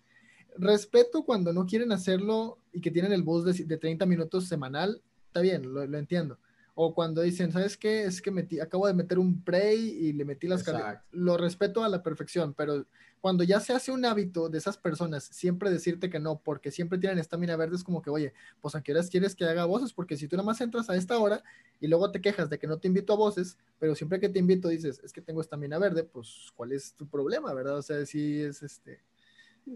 Respeto cuando no quieren hacerlo y que tienen el bus de, 30 minutos semanal, está bien, lo, entiendo. O cuando dicen, ¿sabes qué? Es que metí, acabo de meter un prey y le metí las cargas. Lo respeto a la perfección, pero cuando ya se hace un hábito de esas personas siempre decirte que no, porque siempre tienen estamina verde, es como que, oye, pues a qué horas quieres que haga voces, porque si tú nada más entras a esta hora y luego te quejas de que no te invito a voces, pero siempre que te invito dices, es que tengo estamina verde, pues ¿cuál es tu problema, verdad? O sea, sí es este,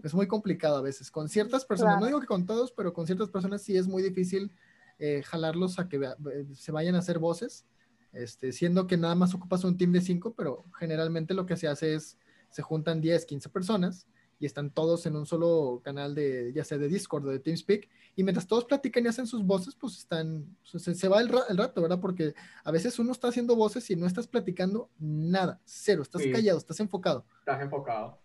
es muy complicado a veces. Con ciertas personas, no digo que con todos, pero con ciertas personas sí es muy difícil eh, jalarlos a que eh, se vayan a hacer voces, este, siendo que nada más ocupas un team de cinco, pero generalmente lo que se hace es se juntan 10, 15 personas y están todos en un solo canal de, ya sea de Discord o de TeamSpeak, y mientras todos platican y hacen sus voces, pues están, se, va el, rato, ¿verdad? Porque a veces uno está haciendo voces y no estás platicando nada, cero, estás callado, estás enfocado. Estás enfocado.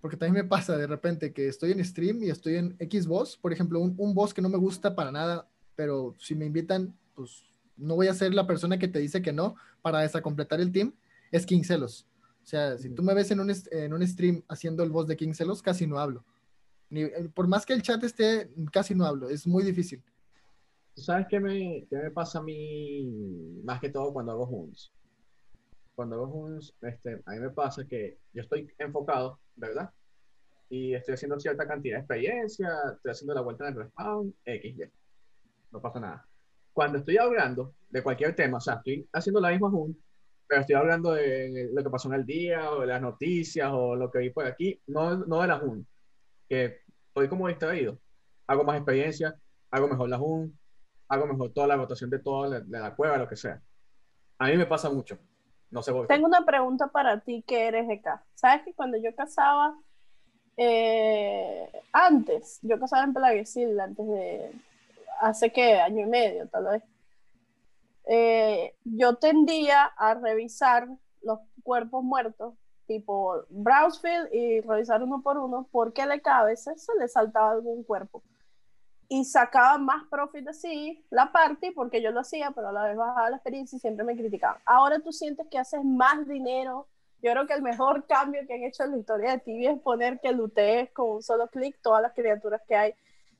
Porque también me pasa de repente que estoy en stream y estoy en X voz, por ejemplo, un, un voz que no me gusta para nada, pero si me invitan, pues no voy a ser la persona que te dice que no para desacompletar el team, es King Celos. O sea, si tú me ves en un, en un stream haciendo el voz de King Celos, casi no hablo. Ni, eh, por más que el chat esté, casi no hablo. Es muy difícil. ¿Sabes qué me, qué me pasa a mí más que todo cuando hago Huns? Cuando hago Huns, este, a mí me pasa que yo estoy enfocado, ¿verdad? Y estoy haciendo cierta cantidad de experiencia, estoy haciendo la vuelta en el respawn, X, Y. No pasa nada. Cuando estoy hablando de cualquier tema, o sea, estoy haciendo la misma Hunt, pero estoy hablando de lo que pasó en el día, o de las noticias, o lo que vi por aquí, no, no de la JUN, que estoy como distraído. Hago más experiencia, hago mejor la JUN, hago mejor toda la votación de toda la, la cueva, lo que sea. A mí me pasa mucho. No sé Tengo una pregunta para ti que eres de acá. ¿Sabes que cuando yo casaba, eh, antes, yo casaba en Pelaguesil, antes de, hace que año y medio tal vez, eh, yo tendía a revisar los cuerpos muertos, tipo Brownsfield, y revisar uno por uno, porque de cada vez se le saltaba algún cuerpo. Y sacaba más profit así la party, porque yo lo hacía, pero a la vez bajaba la experiencia y siempre me criticaban. Ahora tú sientes que haces más dinero Yo creo que el mejor cambio que han hecho en la historia de Tibia es poner que lutees con un solo clic todas las criaturas que hay.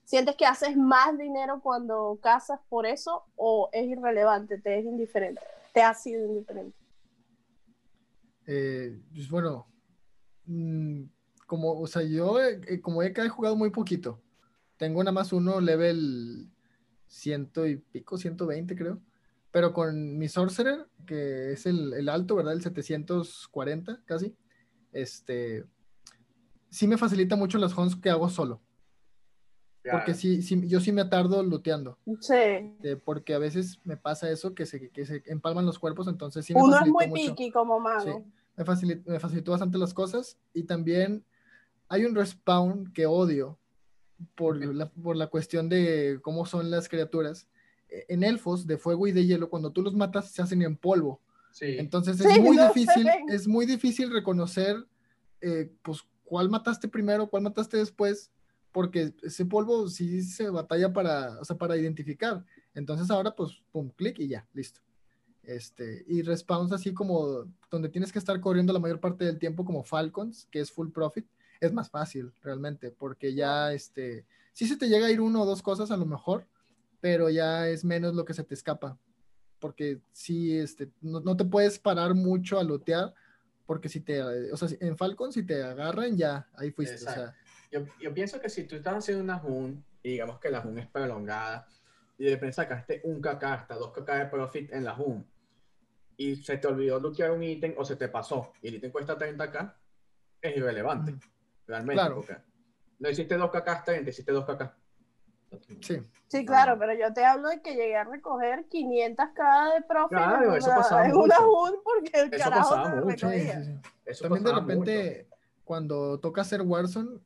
¿Sientes que haces más dinero cuando cazas por eso o es irrelevante, te es indiferente? ¿Te ha sido indiferente? Eh, pues bueno, mm, como, o sea, yo eh, como he jugado muy poquito, tengo nada más uno level ciento y pico, 120 creo. Pero con mi Sorcerer, que es el, alto, ¿verdad? El 740 casi. Este, sí me facilita mucho las hunts que hago solo. Porque sí, sí, yo sí me tardo looteando. Sí. Eh, porque a veces me pasa eso, que se, que se empalman los cuerpos, entonces sí me Uno es muy piqui como mago. me, facilitó, me facilitó bastante las cosas. Y también hay un respawn que odio, por la, por la cuestión de cómo son las criaturas. E, en elfos de fuego y de hielo, cuando tú los matas, se hacen en polvo. Entonces es muy difícil, es muy difícil reconocer, eh, pues, cuál mataste primero, cuál mataste después, porque ese polvo sí se batalla para, o sea, para identificar. Entonces ahora, pues, pum, clic y ya, listo. Este, y respawns así como donde tienes que estar corriendo la mayor parte del tiempo como Falcons, que es full profit, es más fácil realmente, porque ya, este, sí se te llega a ir uno o dos cosas a lo mejor, pero ya es menos lo que se te escapa, porque sí, este, no, te puedes parar mucho a lotear, porque si te, o sea, en Falcon si te agarran ya, ahí fuiste. yo, yo, pienso que si tú estás haciendo una Jun, y digamos que la Jun es prolongada, y de repente sacaste un KK hasta dos KK de profit en la Jun, y se te olvidó lootear un ítem o se te pasó, y el ítem cuesta 30k, es irrelevante realmente. Claro. no hiciste dos cacas 30, hiciste dos cacas. Sí. Sí, claro, pero yo te hablo de que llegué a recoger 500 cada de profe claro, eso pasaba en una porque el eso carajo pasaba mucho. Sí, sí, También de repente, cuando toca hacer Warzone,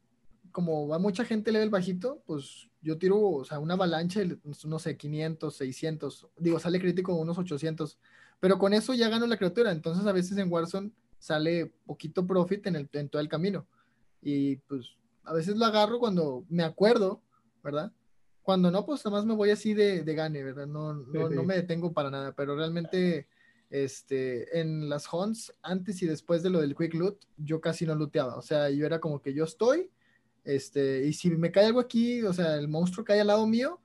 como va mucha gente level bajito, pues yo tiro, o sea, una avalancha, no sé, 500, 600, digo, sale crítico unos 800, pero con eso ya gano la criatura, entonces a veces en Warzone sale poquito profit en, el, en todo el camino. Y pues a veces lo agarro cuando me acuerdo, ¿verdad? Cuando no, pues nada más me voy así de, de gane, ¿verdad? No, no, no, me detengo para nada, pero realmente este, en las hunts, antes y después de lo del quick loot, yo casi no looteaba. O sea, yo era como que yo estoy, este, y si me cae algo aquí, o sea, el monstruo cae al lado mío,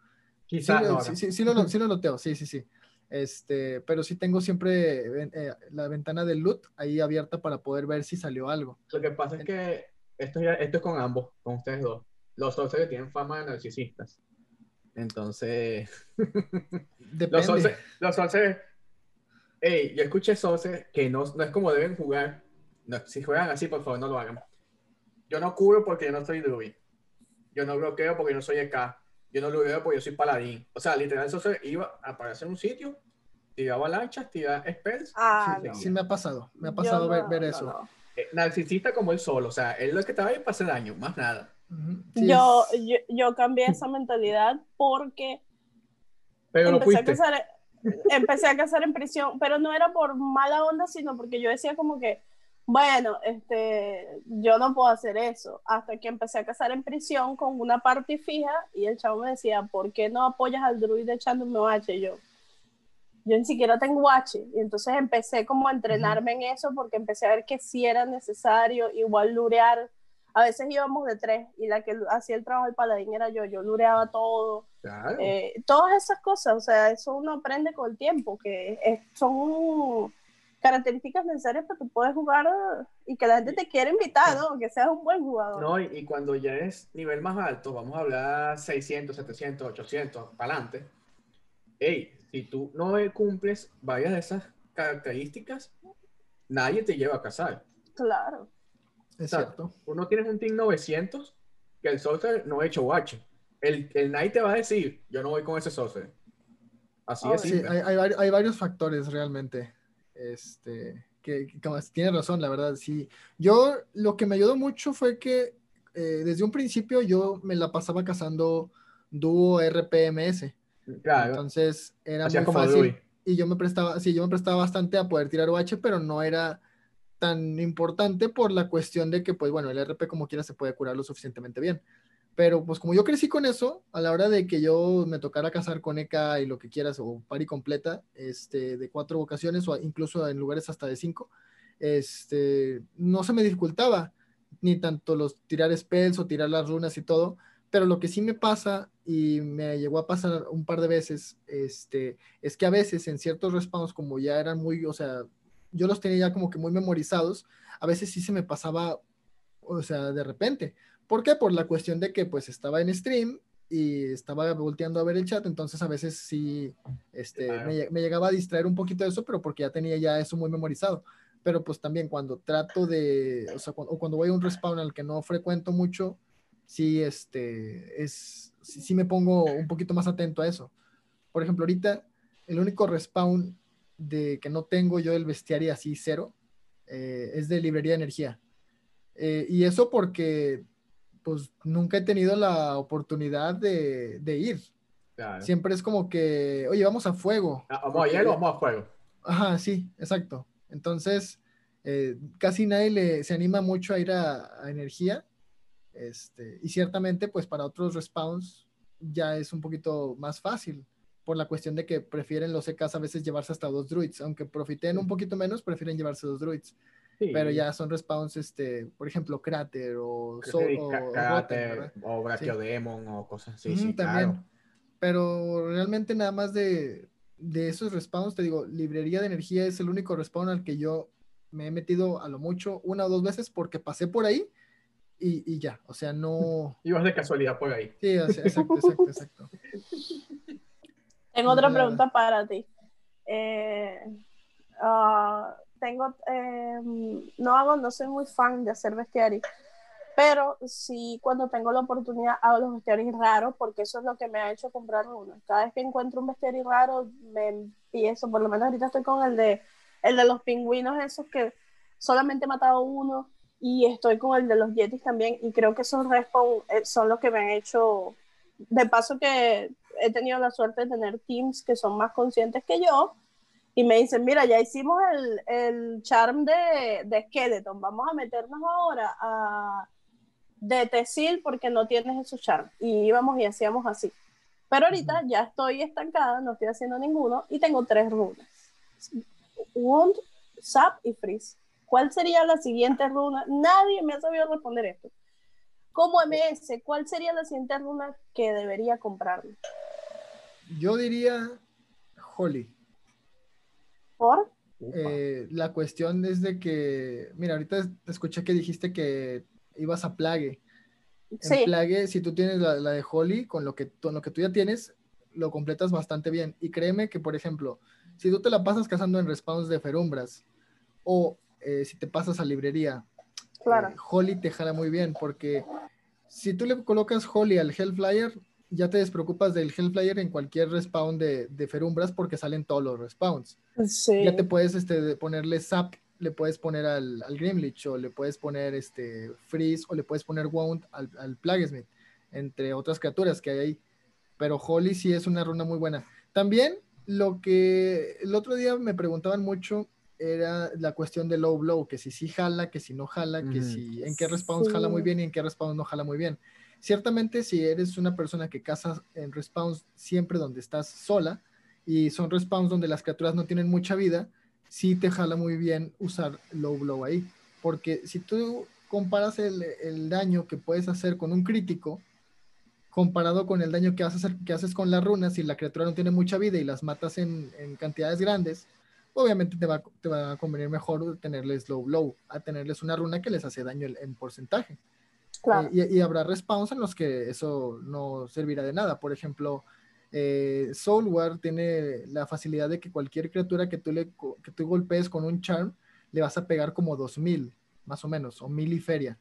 Quizá sí, sí, sí, lo, sí lo looteo, sí, sí, sí. Este, pero sí tengo siempre eh, la ventana del loot ahí abierta para poder ver si salió algo. Lo que pasa es que esto, ya, esto es con ambos, con ustedes dos. Los que tienen fama de narcisistas. Entonces, los solces, los hey, yo escuché solces que no, no es como deben jugar. si juegan así, por favor, no lo hagan. Yo no cubro porque yo no soy druid. Yo no bloqueo porque yo no soy EK. Yo no bloqueo porque yo soy paladín. O sea, literal, Solce iba a aparecer en un sitio, tiraba lanchas, tiraba spells. Ah, sí, me ha pasado. Me ha pasado ver, ver eso. Eh, narcisista como él solo, o sea, él lo que estaba ahí para hacer daño, más nada. yo, yo, cambié esa mentalidad porque pero empecé, a casar, empecé a casar en prisión, pero no era por mala onda, sino porque yo decía como que, bueno, este, yo no puedo hacer eso, hasta que empecé a casar en prisión con una parte fija y el chavo me decía, ¿por qué no apoyas al druid echando un? Y yo, yo ni siquiera tengo watch y entonces empecé como a entrenarme en eso porque empecé a ver que sí era necesario igual lurear a veces íbamos de tres y la que hacía el trabajo del paladín era yo, yo lureaba todo eh, todas esas cosas, o sea, eso uno aprende con el tiempo que son características necesarias para que tú puedas jugar y que la gente te quiera invitar, ¿no? Que seas un buen jugador. No, y, y, cuando ya es nivel más alto, vamos a hablar 600, 700, 800, para adelante. Ey, si tú no cumples varias de esas características, nadie te lleva a casar. Claro. Exacto. Uno tiene un team 900 que el sorcerer no ha hecho watch. El, el Knight te va a decir, yo no voy con ese sorcerer. Así es. Sí, hay, hay, hay, varios factores realmente. Este, que, que, tiene razón, la verdad. Sí. Yo lo que me ayudó mucho fue que eh, desde un principio yo me la pasaba cazando dúo RPMS. Entonces era muy fácil. Y yo me prestaba, sí, yo me prestaba bastante a poder tirar OH, pero no era tan importante por la cuestión de que, pues bueno, el RP como quiera se puede curar lo suficientemente bien. Pero pues como yo crecí con eso, a la hora de que yo me tocara casar con EK y lo que quieras, o pari completa, este, de cuatro vocaciones, o incluso en lugares hasta de cinco, este, no se me dificultaba ni tanto los tirar spells o tirar las runas y todo, pero lo que sí me pasa y me llegó a pasar un par de veces, este, es que a veces en ciertos respawns como ya eran muy, o sea, yo los tenía ya como que muy memorizados, a veces sí se me pasaba, o sea, de repente. ¿Por qué? Por la cuestión de que pues estaba en stream y estaba volteando a ver el chat, entonces a veces sí, este, me, me, llegaba a distraer un poquito de eso, pero porque ya tenía ya eso muy memorizado pero pues también cuando trato de, o sea, cuando, o cuando voy a un respawn al que no frecuento mucho, sí, este, es, sí, me pongo un poquito más atento a eso. Por ejemplo, ahorita el único respawn de que no tengo yo el bestiario así cero eh, es de librería de energía. Eh, y eso porque pues nunca he tenido la oportunidad de, de ir. Siempre es como que, oye, vamos a fuego. Ah, vamos a hielo, vamos a fuego. Ajá, sí, exacto. Entonces, eh, casi nadie le, se anima mucho a ir a, energía. Este, y ciertamente, pues para otros respawns ya es un poquito más fácil por la cuestión de que prefieren los EKs a veces llevarse hasta dos druids, aunque profiten un poquito menos, prefieren llevarse dos druids. Pero ya son respawns, este, por ejemplo, Cráter o, so, o, Cráter, o Demon o cosas así. sí, también. Pero realmente nada más de, de esos respawns, te digo, librería de energía es el único respawn al que yo me he metido a lo mucho una o dos veces porque pasé por ahí y, ya, o sea, no... Ibas de casualidad por ahí. Sí, exacto, exacto, exacto. Tengo otra pregunta para ti. Eh, ah, tengo, eh, no hago, no soy muy fan de hacer bestiario pero sí, cuando tengo la oportunidad, hago los bestiarios raros, porque eso es lo que me ha hecho comprar uno. Cada vez que encuentro un bestiario raro, me empiezo, por lo menos ahorita estoy con el de, el de los pingüinos, esos que solamente he matado uno, y estoy con el de los yetis también, y creo que esos respawn eh, son los que me han hecho, de paso que he tenido la suerte de tener teams que son más conscientes que yo, y me dicen, mira, ya hicimos el, el charm de, de Skeleton, vamos a meternos ahora a de Tesil porque no tienes esos charm. Y íbamos y hacíamos así. Pero ahorita ya estoy estancada, no estoy haciendo ninguno y tengo tres runas. Wound, Sap y Freeze. ¿Cuál sería la siguiente runa? Nadie me ha sabido responder esto. Como MS, ¿cuál sería la siguiente runa que debería comprarme? Yo diría Holly. ¿Por? Eh, la cuestión es de que, mira, ahorita escuché que dijiste que ibas a Plague. En Plague, si tú tienes la, de Holly, con lo, que, con lo que tú ya tienes, lo completas bastante bien. Y créeme que, por ejemplo, si tú te la pasas cazando en respawns de Ferumbras, o eh, si te pasas a librería, claro. Eh, Holly te jala muy bien, porque si tú le colocas Holly al Hellflyer, ya te despreocupas del Hellflyer en cualquier respawn de, de Ferumbras porque salen todos los respawns. Ya te puedes este, ponerle Zap le puedes poner al, al Grimlich o le puedes poner este Freeze o le puedes poner Wound al, al Plaguesmith, entre otras criaturas que hay ahí. Pero Holly sí es una runa muy buena. También lo que el otro día me preguntaban mucho era la cuestión de low blow, que si sí jala, que si no jala, que si en qué respawns jala muy bien y en qué respawns no jala muy bien. Ciertamente si eres una persona que caza en respawns siempre donde estás sola y son respawns donde las criaturas no tienen mucha vida, sí te jala muy bien usar low blow ahí. Porque si tú comparas el, daño que puedes hacer con un crítico, comparado con el daño que, haces, que haces con las runas, si la criatura no tiene mucha vida y las matas en, cantidades grandes, obviamente te va, te va, a convenir mejor tenerles low blow a tenerles una runa que les hace daño en, porcentaje. Eh, y, y, habrá respawns en los que eso no servirá de nada. Por ejemplo, eh, Soulwar tiene la facilidad de que cualquier criatura que tú, le, que tú golpees con un charm, le vas a pegar como 2000, más o menos, o mil y feria.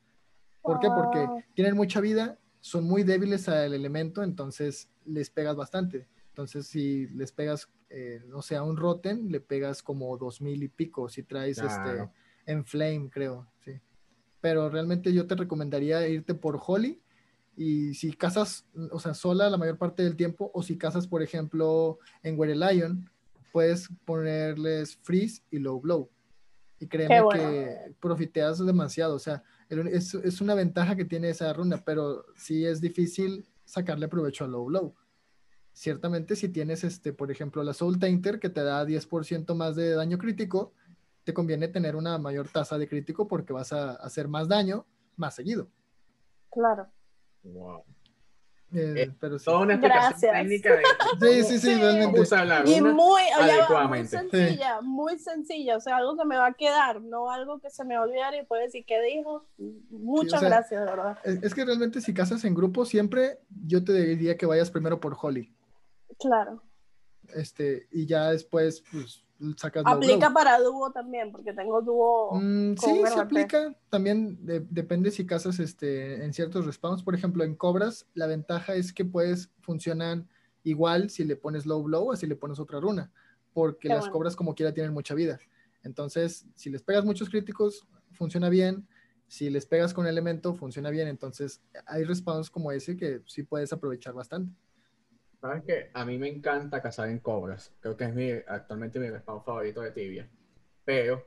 ¿Por qué? Porque tienen mucha vida, son muy débiles al elemento, entonces les pegas bastante. Entonces, si les pegas, eh, no sé, a un Rotten, le pegas como 2000 y pico. Si traes este en Flame, creo, sí. Pero realmente yo te recomendaría irte por Holly y si cazas, o sea, sola la mayor parte del tiempo, o si cazas, por ejemplo, en Were Lion, puedes ponerles freeze y low blow. Y créeme que profiteas demasiado. O sea, es, es, una ventaja que tiene esa runa, pero sí es difícil sacarle provecho a low blow. Ciertamente, si tienes, este, por ejemplo, la Soul Tainter, que te da 10% más de daño crítico, te conviene tener una mayor tasa de crítico porque vas a hacer más daño más seguido. Claro. Wow. Eh, Eh, pero sí. Toda una explicación Gracias. técnica de Sí, sí, sí, Sí. realmente. Y muy, muy sencilla, muy sencilla, o sea, algo que me va a quedar, no algo que se me va a olvidar y puedo decir qué dijo. Muchas sea, gracias, de verdad. Es, es que realmente si casas en grupo, siempre yo te diría que vayas primero por Holly. Claro. Este, y ya después, pues, sacas Aplica para dúo también, porque tengo dúo. Mm, sí, se aplica. También de- depende si casas este, en ciertos respawns. Por ejemplo, en cobras, la ventaja es que pues funcionan igual si le pones low blow o si le pones otra runa, porque Qué las bueno. cobras como quiera tienen mucha vida. Entonces, si les pegas muchos críticos, funciona bien. Si les pegas con elemento, funciona bien. Entonces, hay respawns como ese que sí puedes aprovechar bastante. ¿Sabes qué? A mí me encanta cazar en cobras. Creo que es mi, actualmente mi respawn favorito de tibia. Pero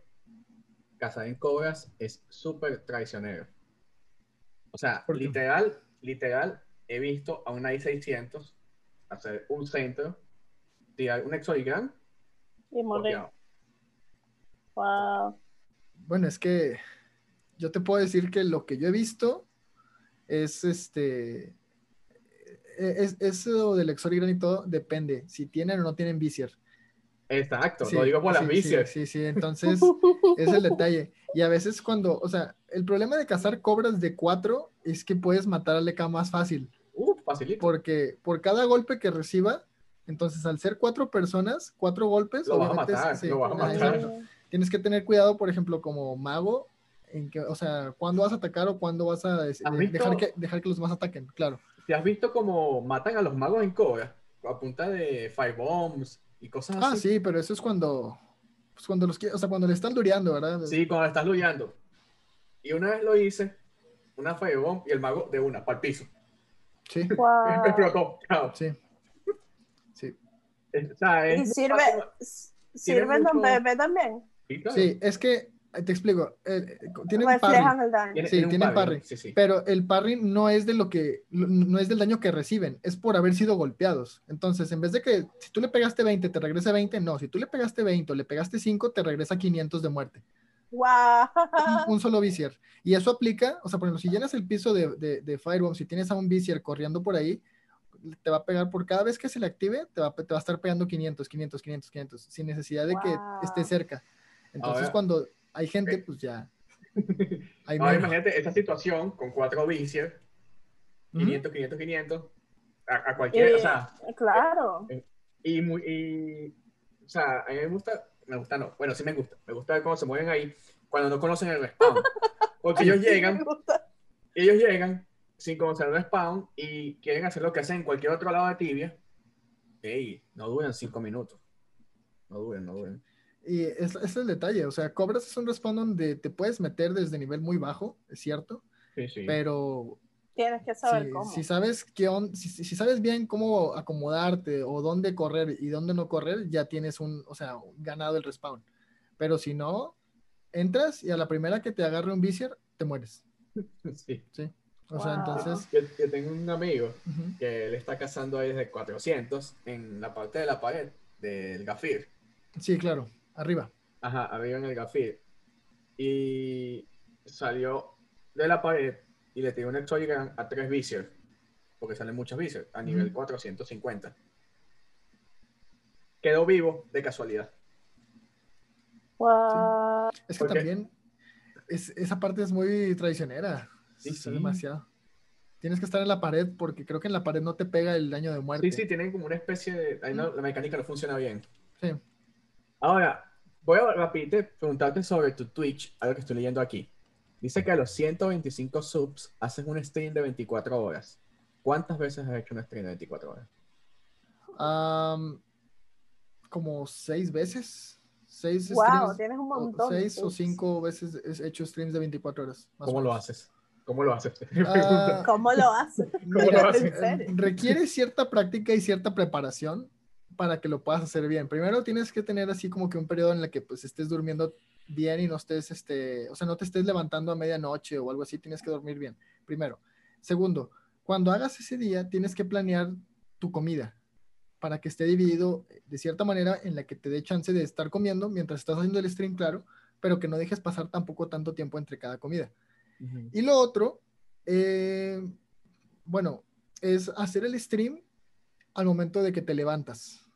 cazar en cobras es súper traicionero. O sea, literal, literal, he visto a una I-600 hacer un centro, tirar un exorigram, Y morir. Wow. Bueno, es que yo te puedo decir que lo que yo he visto es este. Es, eso del Exorigran y todo depende si tienen o no tienen Visier. Exacto, Sí, lo digo por las sí. Sí, sí, sí, entonces es el detalle. Y a veces cuando, o sea, el problema de cazar cobras de cuatro es que puedes matar al EK más fácil, Uh, facilito. porque por cada golpe que reciba, entonces al ser cuatro personas, cuatro golpes, Lo vas a matar, sí, lo vas a matar. exacto. tienes que tener cuidado, por ejemplo, como mago, en que, o sea, cuándo vas a atacar o cuándo vas a eh, ¿Has visto? dejar que, dejar que los más ataquen, claro. ¿Te has visto cómo matan a los magos en cobra? A punta de firebombs y cosas Ah, así. sí, pero eso es cuando, pues cuando los, o sea, cuando le están dureando, ¿verdad? Sí, cuando estás luchando. Y una vez lo hice, una firebomb y el mago de una, para el piso. Sí, Wow. Explotó. Chao. sí. Sí. Es- o sea, Y es- sirve, sirve en Don PvP también. Sí, es que, te explico, eh, tienen Reflejan el daño. Sí, un tienen parry, parry. Sí, sí. pero el parry no es de lo que, no es del daño que reciben, es por haber sido golpeados. Entonces, en vez de que si tú le pegaste 20, te regresa 20, no, si tú le pegaste 20 o le pegaste 5, te regresa 500 de muerte. Wow. Un, solo visier. Y eso aplica, o sea, por ejemplo, si llenas el piso de, de, de Firebomb, si tienes a un visier corriendo por ahí, te va a pegar por cada vez que se le active, te va, te va a estar pegando 500, 500, 500, 500, sin necesidad de que Wow. esté cerca. Entonces, cuando hay gente, pues ya. Hay Ahora menos. imagínate esa situación con cuatro vicios, Ujú. 500, 500, 500, a, a cualquier, o Eh, sea, claro. y, muy, y, o sea, a mí me gusta, me gusta no, bueno, sí me gusta, me gusta ver cómo se mueven ahí cuando no conocen el respawn, porque ellos llegan, ellos llegan sin conocer el respawn y quieren hacer lo que hacen en cualquier otro lado de tibia, ey, no duran cinco minutos, no duran, no duran. Y es, ese es el detalle, o sea, Cobras es un respawn donde te puedes meter desde nivel muy bajo, es cierto, Sí, sí. pero Tienes que saber si, cómo. si sabes qué on- si, si- sabes bien cómo acomodarte o dónde correr y dónde no correr, ya tienes un, o sea, ganado el respawn. Pero si no, entras y a la primera que te agarre un visier, te mueres. sí. O sea, entonces, Yo, yo tengo un amigo que él está cazando ahí desde 400 en la parte de la pared del gafir. sí, claro, arriba. Ajá, arriba en el gafir. Y salió de la pared y le tiró un exorigram a tres visors. Porque salen muchos visors, a nivel Ujú. 450. Quedó vivo de casualidad. Wow. Es que también es, esa parte es muy traicionera. Sí, es sí. demasiado. Tienes que estar en la pared porque creo que en la pared no te pega el daño de muerte. Sí, sí, tienen como una especie de... ahí no- la mecánica no funciona bien. Sí. Ahora, voy a rapidito preguntarte sobre tu Twitch, algo que estoy leyendo aquí. Dice que a los 125 subs haces un stream de 24 horas. ¿Cuántas veces has hecho un stream de 24 horas? Am, como seis veces. Seis Wow, streams, tienes un o montón. de seis o cinco veces he hecho streams de 24 horas. más o ¿Cómo lo haces? ¿Cómo lo haces? Ah, ¿Cómo lo haces? mira, lo haces? requiere cierta práctica y cierta preparación para que lo puedas hacer bien. Primero tienes que tener así como que un periodo en el que pues estés durmiendo bien y no estés, este, o sea, no te estés levantando a medianoche o algo así, tienes que dormir bien. Primero. Segundo, cuando hagas ese día, tienes que planear tu comida para que esté dividido de cierta manera en la que te dé chance de estar comiendo mientras estás haciendo el stream, claro, pero que no dejes pasar tampoco tanto tiempo entre cada comida. Y lo otro, eh, bueno, es hacer el stream al momento de que te levantas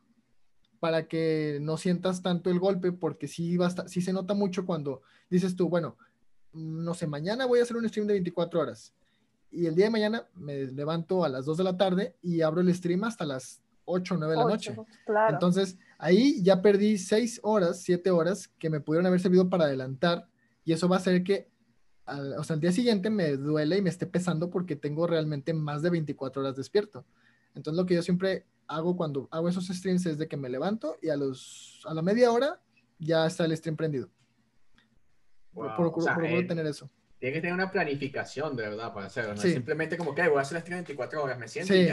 para que no sientas tanto el golpe, porque sí, basta, sí se nota mucho cuando dices tú, bueno, no sé, mañana voy a hacer un stream de 24 horas y el día de mañana me levanto a las 2 de la tarde y abro el stream hasta las 8 o 9 de la noche. Entonces, ahí ya perdí 6 horas, 7 horas que me pudieron haber servido para adelantar y eso va a hacer que al, o sea, al día siguiente me duele y me esté pesando porque tengo realmente más de 24 horas despierto. Entonces, lo que yo siempre hago cuando hago esos streams es de que me levanto y a, los, a la media hora ya está el stream prendido. procuro, eh, tener eso. Tiene que tener una planificación de verdad para hacerlo. simplemente como que voy a hacer el stream 24 horas, me siento sí.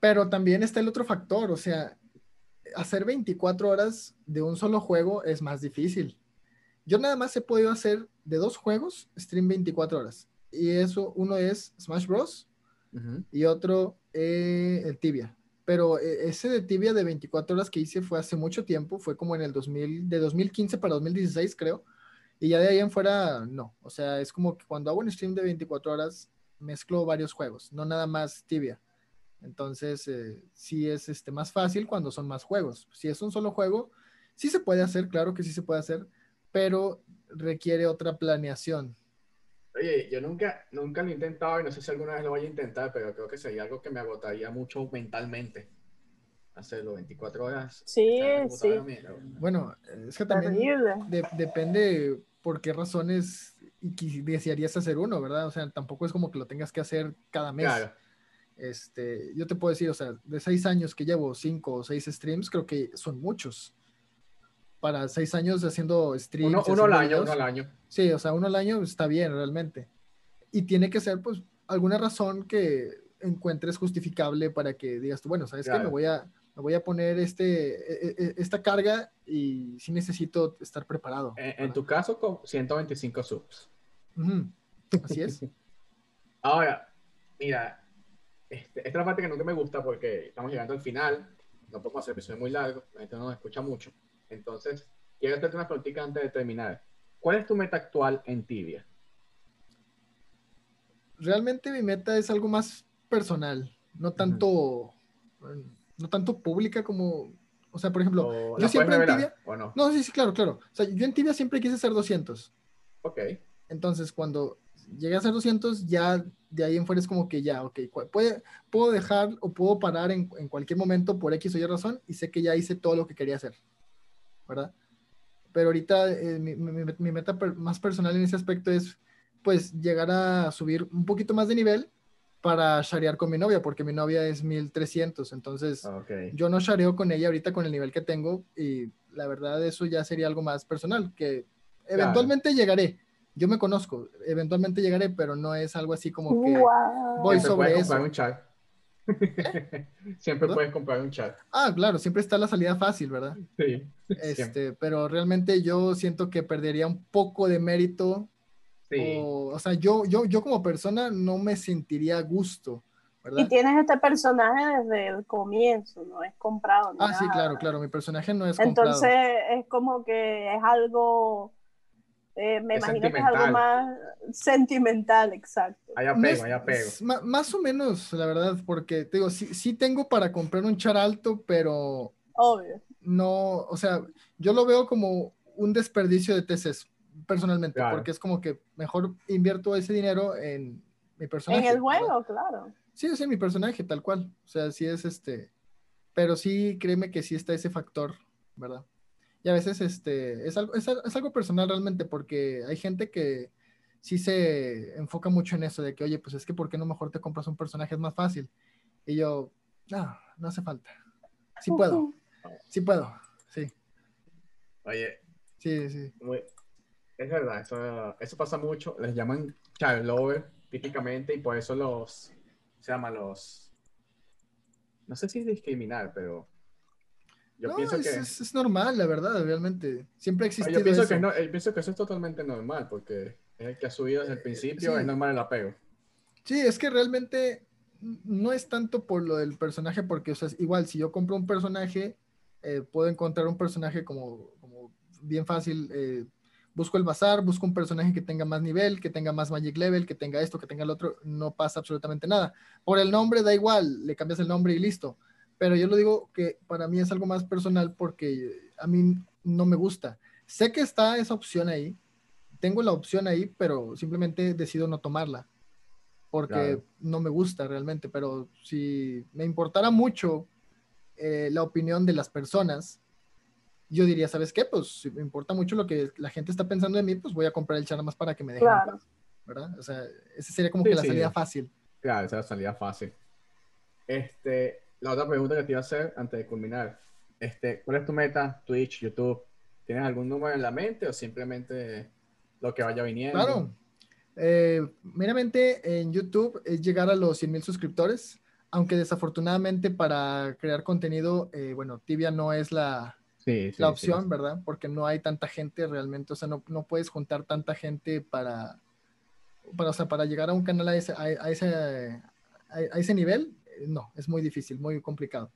Pero también está el otro factor, o sea, hacer 24 horas de un solo juego es más difícil. Yo nada más he podido hacer de dos juegos stream 24 horas. Y eso, uno es Smash Bros. Y otro eh, Tibia. Pero eh, ese de Tibia de 24 horas que hice fue hace mucho tiempo, fue como en el 2000, de 2015 para 2016 creo. Y ya de ahí en fuera, no. O sea, es como que cuando hago un stream de 24 horas, mezclo varios juegos, no nada más Tibia. Entonces, eh, sí es este, más fácil cuando son más juegos. Si es un solo juego, sí se puede hacer, claro que sí se puede hacer, pero requiere otra planeación. Oye, yo nunca, nunca lo he intentado y no sé si alguna vez lo voy a intentar, pero creo que sería algo que me agotaría mucho mentalmente. Hacerlo 24 horas. Sí, sí. Bueno, es que también depende por qué razones y desearías hacer uno, ¿verdad? O sea, tampoco es como que lo tengas que hacer cada mes. Claro. Este, yo te puedo decir, o sea, de seis años que llevo cinco o seis streams, creo que son muchos. Para seis años haciendo streams. Uno, al año, uno al año. Sí, o sea, uno al año está bien realmente. Y tiene que ser, pues, alguna razón que encuentres justificable para que digas tú, bueno, ¿sabes qué? Me voy a, me voy a poner este, e, e, esta carga y sí necesito estar preparado. En, tu caso, con 125 subs. Así es. Ahora, mira, este, esta es la parte que nunca me gusta porque estamos llegando al final, no podemos hacer episodios muy largos, la gente no nos escucha mucho. Entonces, quiero hacerte una preguntita antes de terminar. ¿Cuál es tu meta actual en Tibia? Realmente mi meta es algo más personal, no tanto, no tanto pública como, o sea, por ejemplo, yo siempre en Tibia, no? no, sí, sí, claro, claro. O sea, yo en Tibia siempre quise ser 200. Ok. Entonces, cuando llegué a ser 200, ya de ahí en fuera es como que ya, ok, puede, puedo dejar o puedo parar en, en, cualquier momento por X o Y razón y sé que ya hice todo lo que quería hacer, ¿verdad? Pero ahorita eh, mi, mi, meta más personal en ese aspecto es pues llegar a subir un poquito más de nivel para sharear con mi novia, porque mi novia es 1300, entonces ah, yo no shareo con ella ahorita con el nivel que tengo y la verdad eso ya sería algo más personal, que eventualmente llegaré, yo me conozco, eventualmente llegaré, pero no es algo así como que voy sobre eso. Un siempre puedes comprar un chat. Ah, claro, siempre está la salida fácil, ¿verdad? Sí. Este, pero realmente yo siento que perdería un poco de mérito. Sí. O, sea, yo, yo, yo como persona no me sentiría a gusto. ¿verdad? Y tienes este personaje desde el comienzo, no es comprado. ah, sí, claro, claro, mi personaje no es comprado. Entonces es como que es algo eh, me imagino que es algo más sentimental, exacto. Hay apego, hay apego. más o menos, la verdad, porque te digo, sí, sí tengo para comprar un char alto, pero. Obvio. No, o sea, yo lo veo como un desperdicio de TCs, personalmente, porque es como que mejor invierto ese dinero en mi personaje. En el juego, claro. Sí, sí, mi personaje, tal cual. O sea, sí es este. Pero sí, créeme que sí está ese factor, ¿verdad? Y a veces este, es, algo, es, algo personal realmente, porque hay gente que sí se enfoca mucho en eso, de que, oye, pues es que ¿por qué no mejor te compras un personaje? Es más fácil. Y yo, no, no hace falta. Sí puedo, sí puedo, sí. Oye. Sí, sí. es verdad, eso, pasa mucho. Les llaman child lover típicamente y por eso los, se llaman los, no sé si es discriminar, pero yo pienso es, que... Es, normal, la verdad, realmente. Siempre existe. Yo pienso, Que no, yo pienso que eso es totalmente normal, porque es el que ha subido desde el principio, es normal el apego. Sí, es que realmente no es tanto por lo del personaje, porque, o sea, igual, si yo compro un personaje, eh, puedo encontrar un personaje como, como bien fácil, eh, busco el bazar, busco un personaje que tenga más nivel, que tenga más magic level, que tenga esto, que tenga el otro, no pasa absolutamente nada. Por el nombre da igual, le cambias el nombre y listo. Pero yo lo digo que para mí es algo más personal porque a mí no me gusta. Sé que está esa opción ahí, tengo la opción ahí, pero simplemente decido no tomarla porque no me gusta realmente, pero si me importara mucho eh, la opinión de las personas, yo diría, ¿sabes qué? Pues si me importa mucho lo que la gente está pensando de mí, pues voy a comprar el char más para que me dejen. Claro. ¿Verdad? O sea, esa sería como que la salida fácil. Claro, esa es la salida fácil. Este, la otra pregunta que te iba a hacer antes de culminar, este, ¿cuál es tu meta? Twitch, YouTube, ¿tienes algún número en la mente o simplemente lo que vaya viniendo? Claro. Eh, meramente en YouTube es llegar a los 100 mil suscriptores, aunque desafortunadamente para crear contenido, eh, bueno, Tibia no es la, la opción, ¿verdad? Porque no hay tanta gente realmente, o sea, no, no puedes juntar tanta gente para, para, o sea, para llegar a un canal a ese, a, ese, a, ese nivel, no, es muy difícil, muy complicado,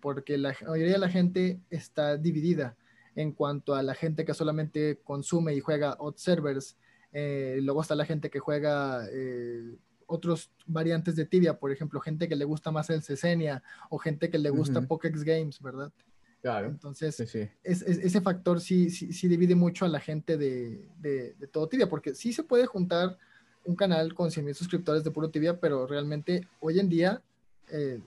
porque la mayoría de la gente está dividida en cuanto a la gente que solamente consume y juega odd servers, eh, luego está la gente que juega eh, otros variantes de Tibia, por ejemplo, gente que le gusta más el Cesenia o gente que le gusta Pokéx Games, ¿verdad? Claro. Entonces, ese factor sí, sí, divide mucho a la gente de, de, todo Tibia, porque sí se puede juntar un canal con 100 mil suscriptores de puro Tibia, pero realmente hoy en día eh,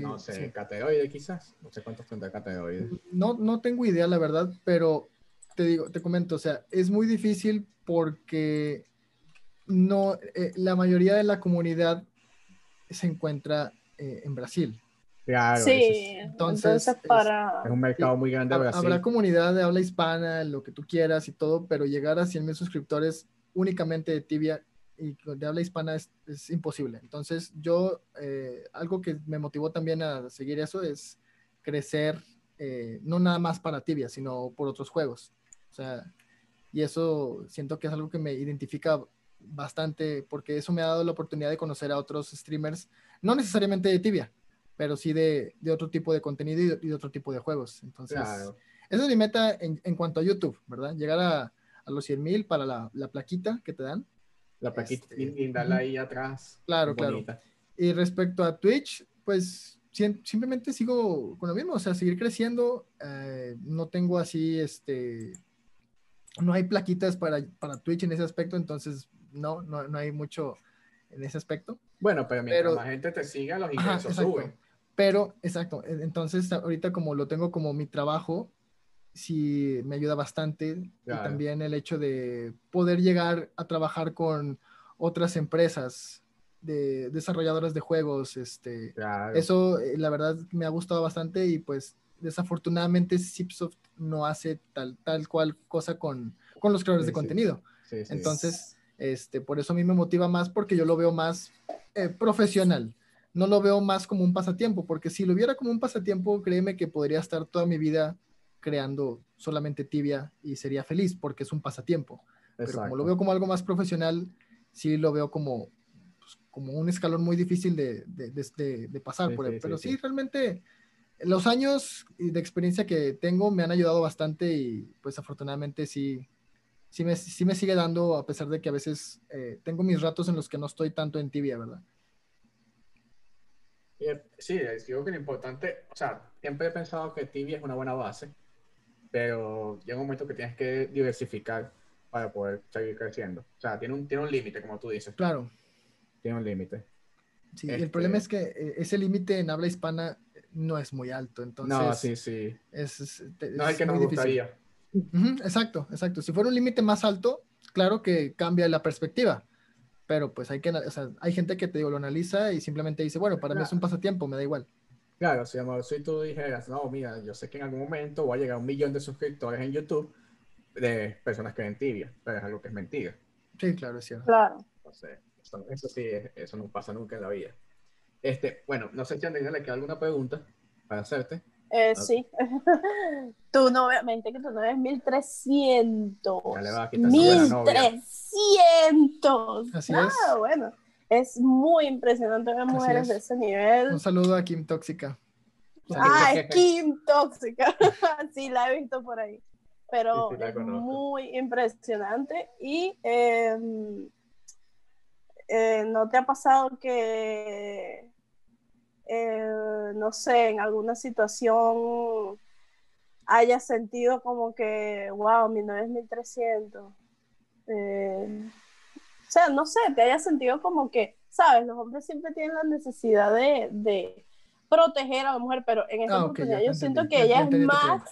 no sé, cateoide quizás. No sé cuántos tendrá cateoide. No, no tengo idea, la verdad, pero te digo, te comento, o sea, es muy difícil porque no, eh, la mayoría de la comunidad se encuentra eh, en Brasil. Claro, sí, entonces, para... es, un mercado muy grande. Habrá comunidad de habla hispana, lo que tú quieras y todo, pero llegar a 100 mil suscriptores únicamente de Tibia y de habla hispana es, es imposible. Entonces yo, eh, algo que me motivó también a seguir eso es crecer, eh, no nada más para Tibia, sino por otros juegos. O sea, y eso siento que es algo que me identifica bastante porque eso me ha dado la oportunidad de conocer a otros streamers, no necesariamente de Tibia, pero sí de, de otro tipo de contenido y de, otro tipo de juegos. Entonces, esa es mi meta en, en, cuanto a YouTube, ¿verdad? Llegar a, a los 100 mil para la, la, plaquita que te dan. La plaquita este, ahí atrás. Claro, claro. Y respecto a Twitch, pues simplemente sigo con lo mismo, o sea, seguir creciendo. Eh, no tengo así, este, no hay plaquitas para, para Twitch en ese aspecto, entonces no, no, no hay mucho en ese aspecto. Bueno, pero mientras más gente te siga, los ingresos suben. Pero, exacto, entonces ahorita como lo tengo como mi trabajo, sí me ayuda bastante. Y también el hecho de poder llegar a trabajar con otras empresas de desarrolladoras de juegos, este, eso eh, la verdad me ha gustado bastante y pues desafortunadamente Zipsoft no hace tal, tal cual cosa con, con los creadores de contenido. Entonces, este, por eso a mí me motiva más porque yo lo veo más eh, profesional. No lo veo más como un pasatiempo, porque si lo viera como un pasatiempo, créeme que podría estar toda mi vida creando solamente tibia y sería feliz porque es un pasatiempo. Pero como lo veo como algo más profesional, sí lo veo como, pues, como un escalón muy difícil de, de, de, pasar por él. Pero sí, realmente los años de experiencia que tengo me han ayudado bastante y pues afortunadamente sí, sí, me, sí me sigue dando a pesar de que a veces eh, tengo mis ratos en los que no estoy tanto en tibia, ¿verdad? Sí, digo que lo importante, o sea, siempre he pensado que Tibia es una buena base, pero llega un momento que tienes que diversificar para poder seguir creciendo. O sea, tiene un, tiene un límite, como tú dices. Claro. Tiene un límite. Sí, el problema este es que eh, ese límite en habla hispana no es muy alto, entonces... No, sí, sí. Es, no es el que nos gustaría. exacto, exacto. Si fuera un límite más alto, claro que cambia la perspectiva pero pues hay que, o sea, hay gente que te digo, lo analiza y simplemente dice, bueno, para mí es un pasatiempo, me da igual. Claro, si, amor, si tú dijeras, no, mira, yo sé que en algún momento voy a llegar a un millón de suscriptores en YouTube de personas que ven tibia, pero es algo que es mentira. Sí, claro, es cierto. Claro. Entonces, eso, sí, eso no pasa nunca en la vida. Este, bueno, no sé si a Andrea le queda alguna pregunta para hacerte. Eh, sí. tu novia, me que tu novia es 1300. 1300. Así es. Ah, bueno. Es muy impresionante ver mujeres de ese nivel. Un saludo a Kim Tóxica. Ah, es Kim Tóxica. sí, la he visto por ahí. pero es muy impresionante. Y em, eh, ¿no te ha pasado que, eh, no sé, en alguna situación hayas sentido como que, wow, mi novia es 1300? O sea, no sé, te hayas sentido como que, sabes, los hombres siempre tienen la necesidad de, proteger a la mujer, pero en esta ah, oportunidad yo siento que ella es más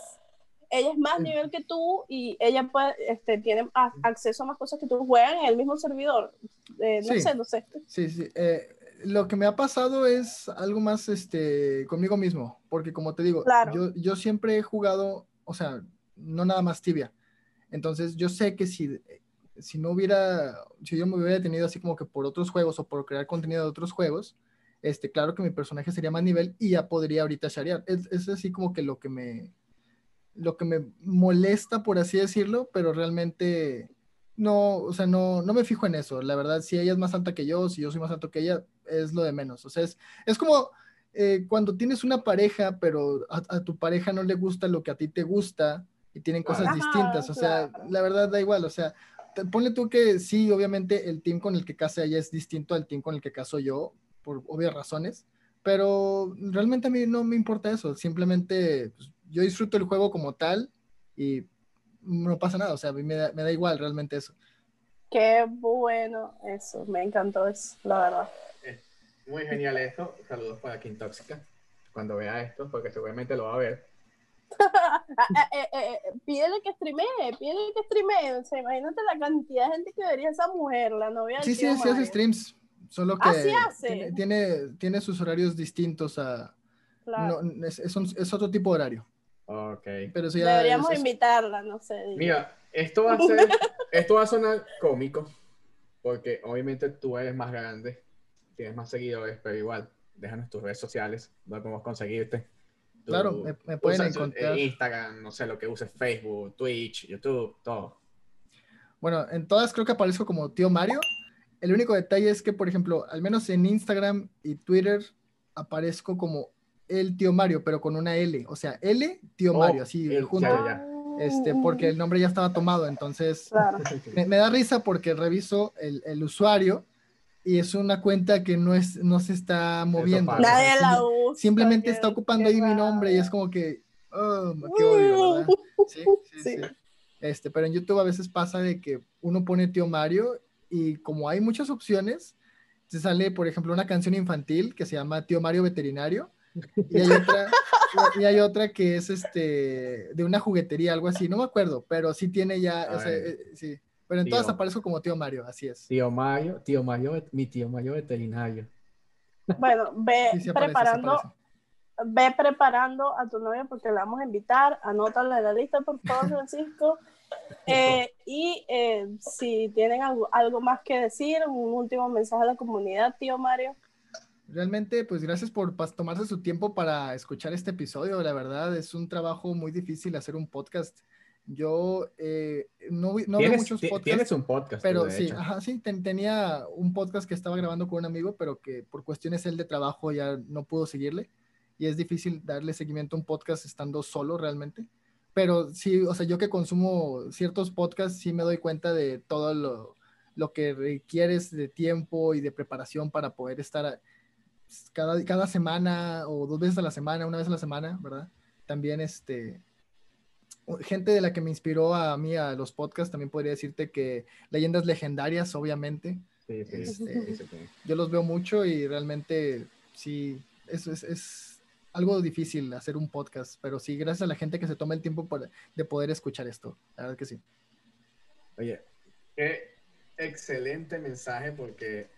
ella es más nivel que tú y ella puede, este, tiene acceso a más cosas que tú juegan en el mismo servidor. Eh, no sé, no sé. Sí, sí. Eh, lo que me ha pasado es algo más este, conmigo mismo, porque como te digo, yo, yo siempre he jugado, o sea, no nada más tibia. Entonces yo sé que si, si no hubiera, si yo me hubiera detenido así como que por otros juegos o por crear contenido de otros juegos, este, claro que mi personaje sería más nivel y ya podría ahorita sharear. Es, es así como que lo que me, lo que me molesta, por así decirlo, pero realmente no, o sea, no, no me fijo en eso. La verdad, si ella es más alta que yo, si yo soy más alto que ella, es lo de menos. O sea, es, es como eh, cuando tienes una pareja, pero a, tu pareja no le gusta lo que a ti te gusta y tienen cosas distintas. O sea, la verdad da igual. O sea, ponle tú que sí, obviamente el team con el que casa ella es distinto al team con el que caso yo, por obvias razones. Pero realmente a mí no me importa eso. Simplemente pues, yo disfruto el juego como tal y no pasa nada, o sea, a mí me da, igual realmente eso. Qué bueno eso, me encantó eso, la verdad. muy genial esto. Saludos para King Tóxica cuando vea esto, porque seguramente lo va a ver. eh, eh, eh pídele que streamee, pídele que streamee. O sea, imagínate la cantidad de gente que vería esa mujer, la novia. Sí, sí, sí hace streams. Solo que hace? Tiene, tiene, sus horarios distintos a. No, es, es, otro tipo de horario. Ok. Pero Deberíamos invitarla, no sé. Mira, esto va a ser, esto va a sonar cómico, porque obviamente tú eres más grande, tienes más seguidores, pero igual, déjanos tus redes sociales, donde podemos conseguirte. Claro, me, pueden encontrar. Instagram, no sé, lo que uses, Facebook, Twitch, YouTube, todo. Bueno, en todas creo que aparezco como tío Mario. El único detalle es que, por ejemplo, al menos en Instagram y Twitter aparezco como el tío Mario, pero con una L, o sea, L, tío oh, Mario, así junto. Este, porque el nombre ya estaba tomado, entonces me, da risa porque reviso el, el, usuario y es una cuenta que no, es, no se está moviendo. Nadie la usa. Simplemente está ocupando ahí mi nombre y es como que, oh, qué odio, ¿verdad? Sí, sí, sí, Este, pero en YouTube a veces pasa de que uno pone tío Mario y como hay muchas opciones, se sale, por ejemplo, una canción infantil que se llama Tío Mario Veterinario y hay otra, y hay otra que es este de una juguetería, algo así, no me acuerdo, pero sí tiene ya, eh, sí. Pero en todas aparezco como tío Mario, así es. Tío Mario, tío Mario, mi tío Mario veterinario. Bueno, ve preparando, ve preparando a tu novia porque la vamos a invitar, anótala en la lista, por favor, Francisco. Eh, y eh, si tienen algo, algo más que decir, un último mensaje a la comunidad, tío Mario. Realmente, pues gracias por tomarse su tiempo para escuchar este episodio. La verdad, es un trabajo muy difícil hacer un podcast. Yo eh, no, no veo muchos podcasts. Tienes un podcast. Pero sí, ajá, sí tenía un podcast que estaba grabando con un amigo, pero que por cuestiones él de trabajo ya no pudo seguirle. Y es difícil darle seguimiento a un podcast estando solo realmente. Pero sí, o sea, yo que consumo ciertos podcasts, sí me doy cuenta de todo lo, lo que requieres de tiempo y de preparación para poder estar cada, cada semana o dos veces a la semana, una vez a la semana, ¿verdad? También este, gente de la que me inspiró a mí a los podcasts, también podría decirte que leyendas legendarias, obviamente. Sí, sí, este, yo los veo mucho y realmente sí, eso es, es, algo difícil hacer un podcast, pero sí, gracias a la gente que se toma el tiempo de poder escuchar esto, la verdad que sí. Oye, qué excelente mensaje porque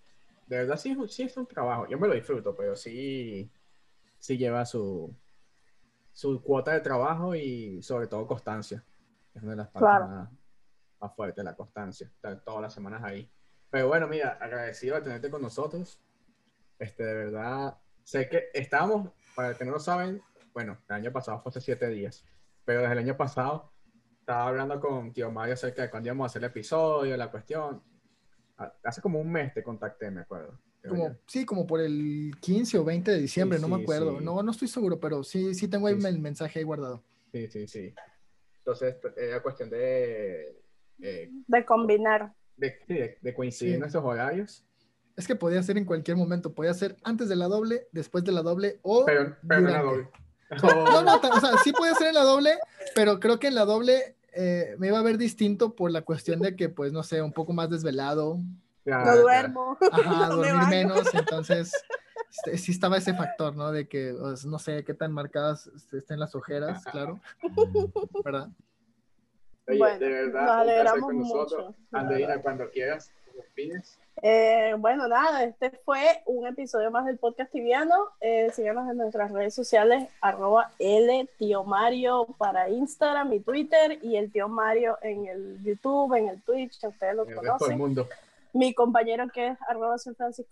de verdad sí, sí es un trabajo. Yo me lo disfruto, pero sí, sí lleva su, su cuota de trabajo y sobre todo constancia. Es una de las partes más, fuertes, la constancia. Estar todas las semanas ahí. Pero bueno, mira, agradecido de tenerte con nosotros. Este, de verdad, sé que estábamos, para que no lo saben, bueno, el año pasado fue hace siete días, pero desde el año pasado estaba hablando con tío Mario acerca de cuándo íbamos a hacer el episodio, la cuestión, hace como un mes te contacté, me acuerdo. Como, sí, como por el 15 o 20 de diciembre, no me acuerdo. No, no estoy seguro, pero sí, sí tengo ahí el mensaje ahí guardado. Sí, sí, sí. Entonces, era cuestión de... Eh, de combinar. De, de, coincidir en nuestros horarios. Es que podía ser en cualquier momento, podía ser antes de la doble, después de la doble o... Pero, pero en la doble. No, no, o sea, sí podía ser en la doble, pero creo que en la doble eh, me iba a ver distinto por la cuestión de que, pues, no sé, un poco más desvelado. No duermo. Ajá, dormir menos, entonces este, sí estaba ese factor, ¿no? De que, pues, no sé qué tan marcadas este, estén las ojeras, claro. ¿Verdad? Oye, de verdad, nos alegramos con nosotros. Mucho. Andreina, cuando quieras, pides. Eh, bueno, nada, este fue un episodio más del podcast tibiano. Eh, síganos en nuestras redes sociales, arroba L Tío Mario para Instagram y Twitter, y el Tío Mario en el YouTube, en el Twitch, ustedes lo conocen. Mi compañero que es arroba San Francisco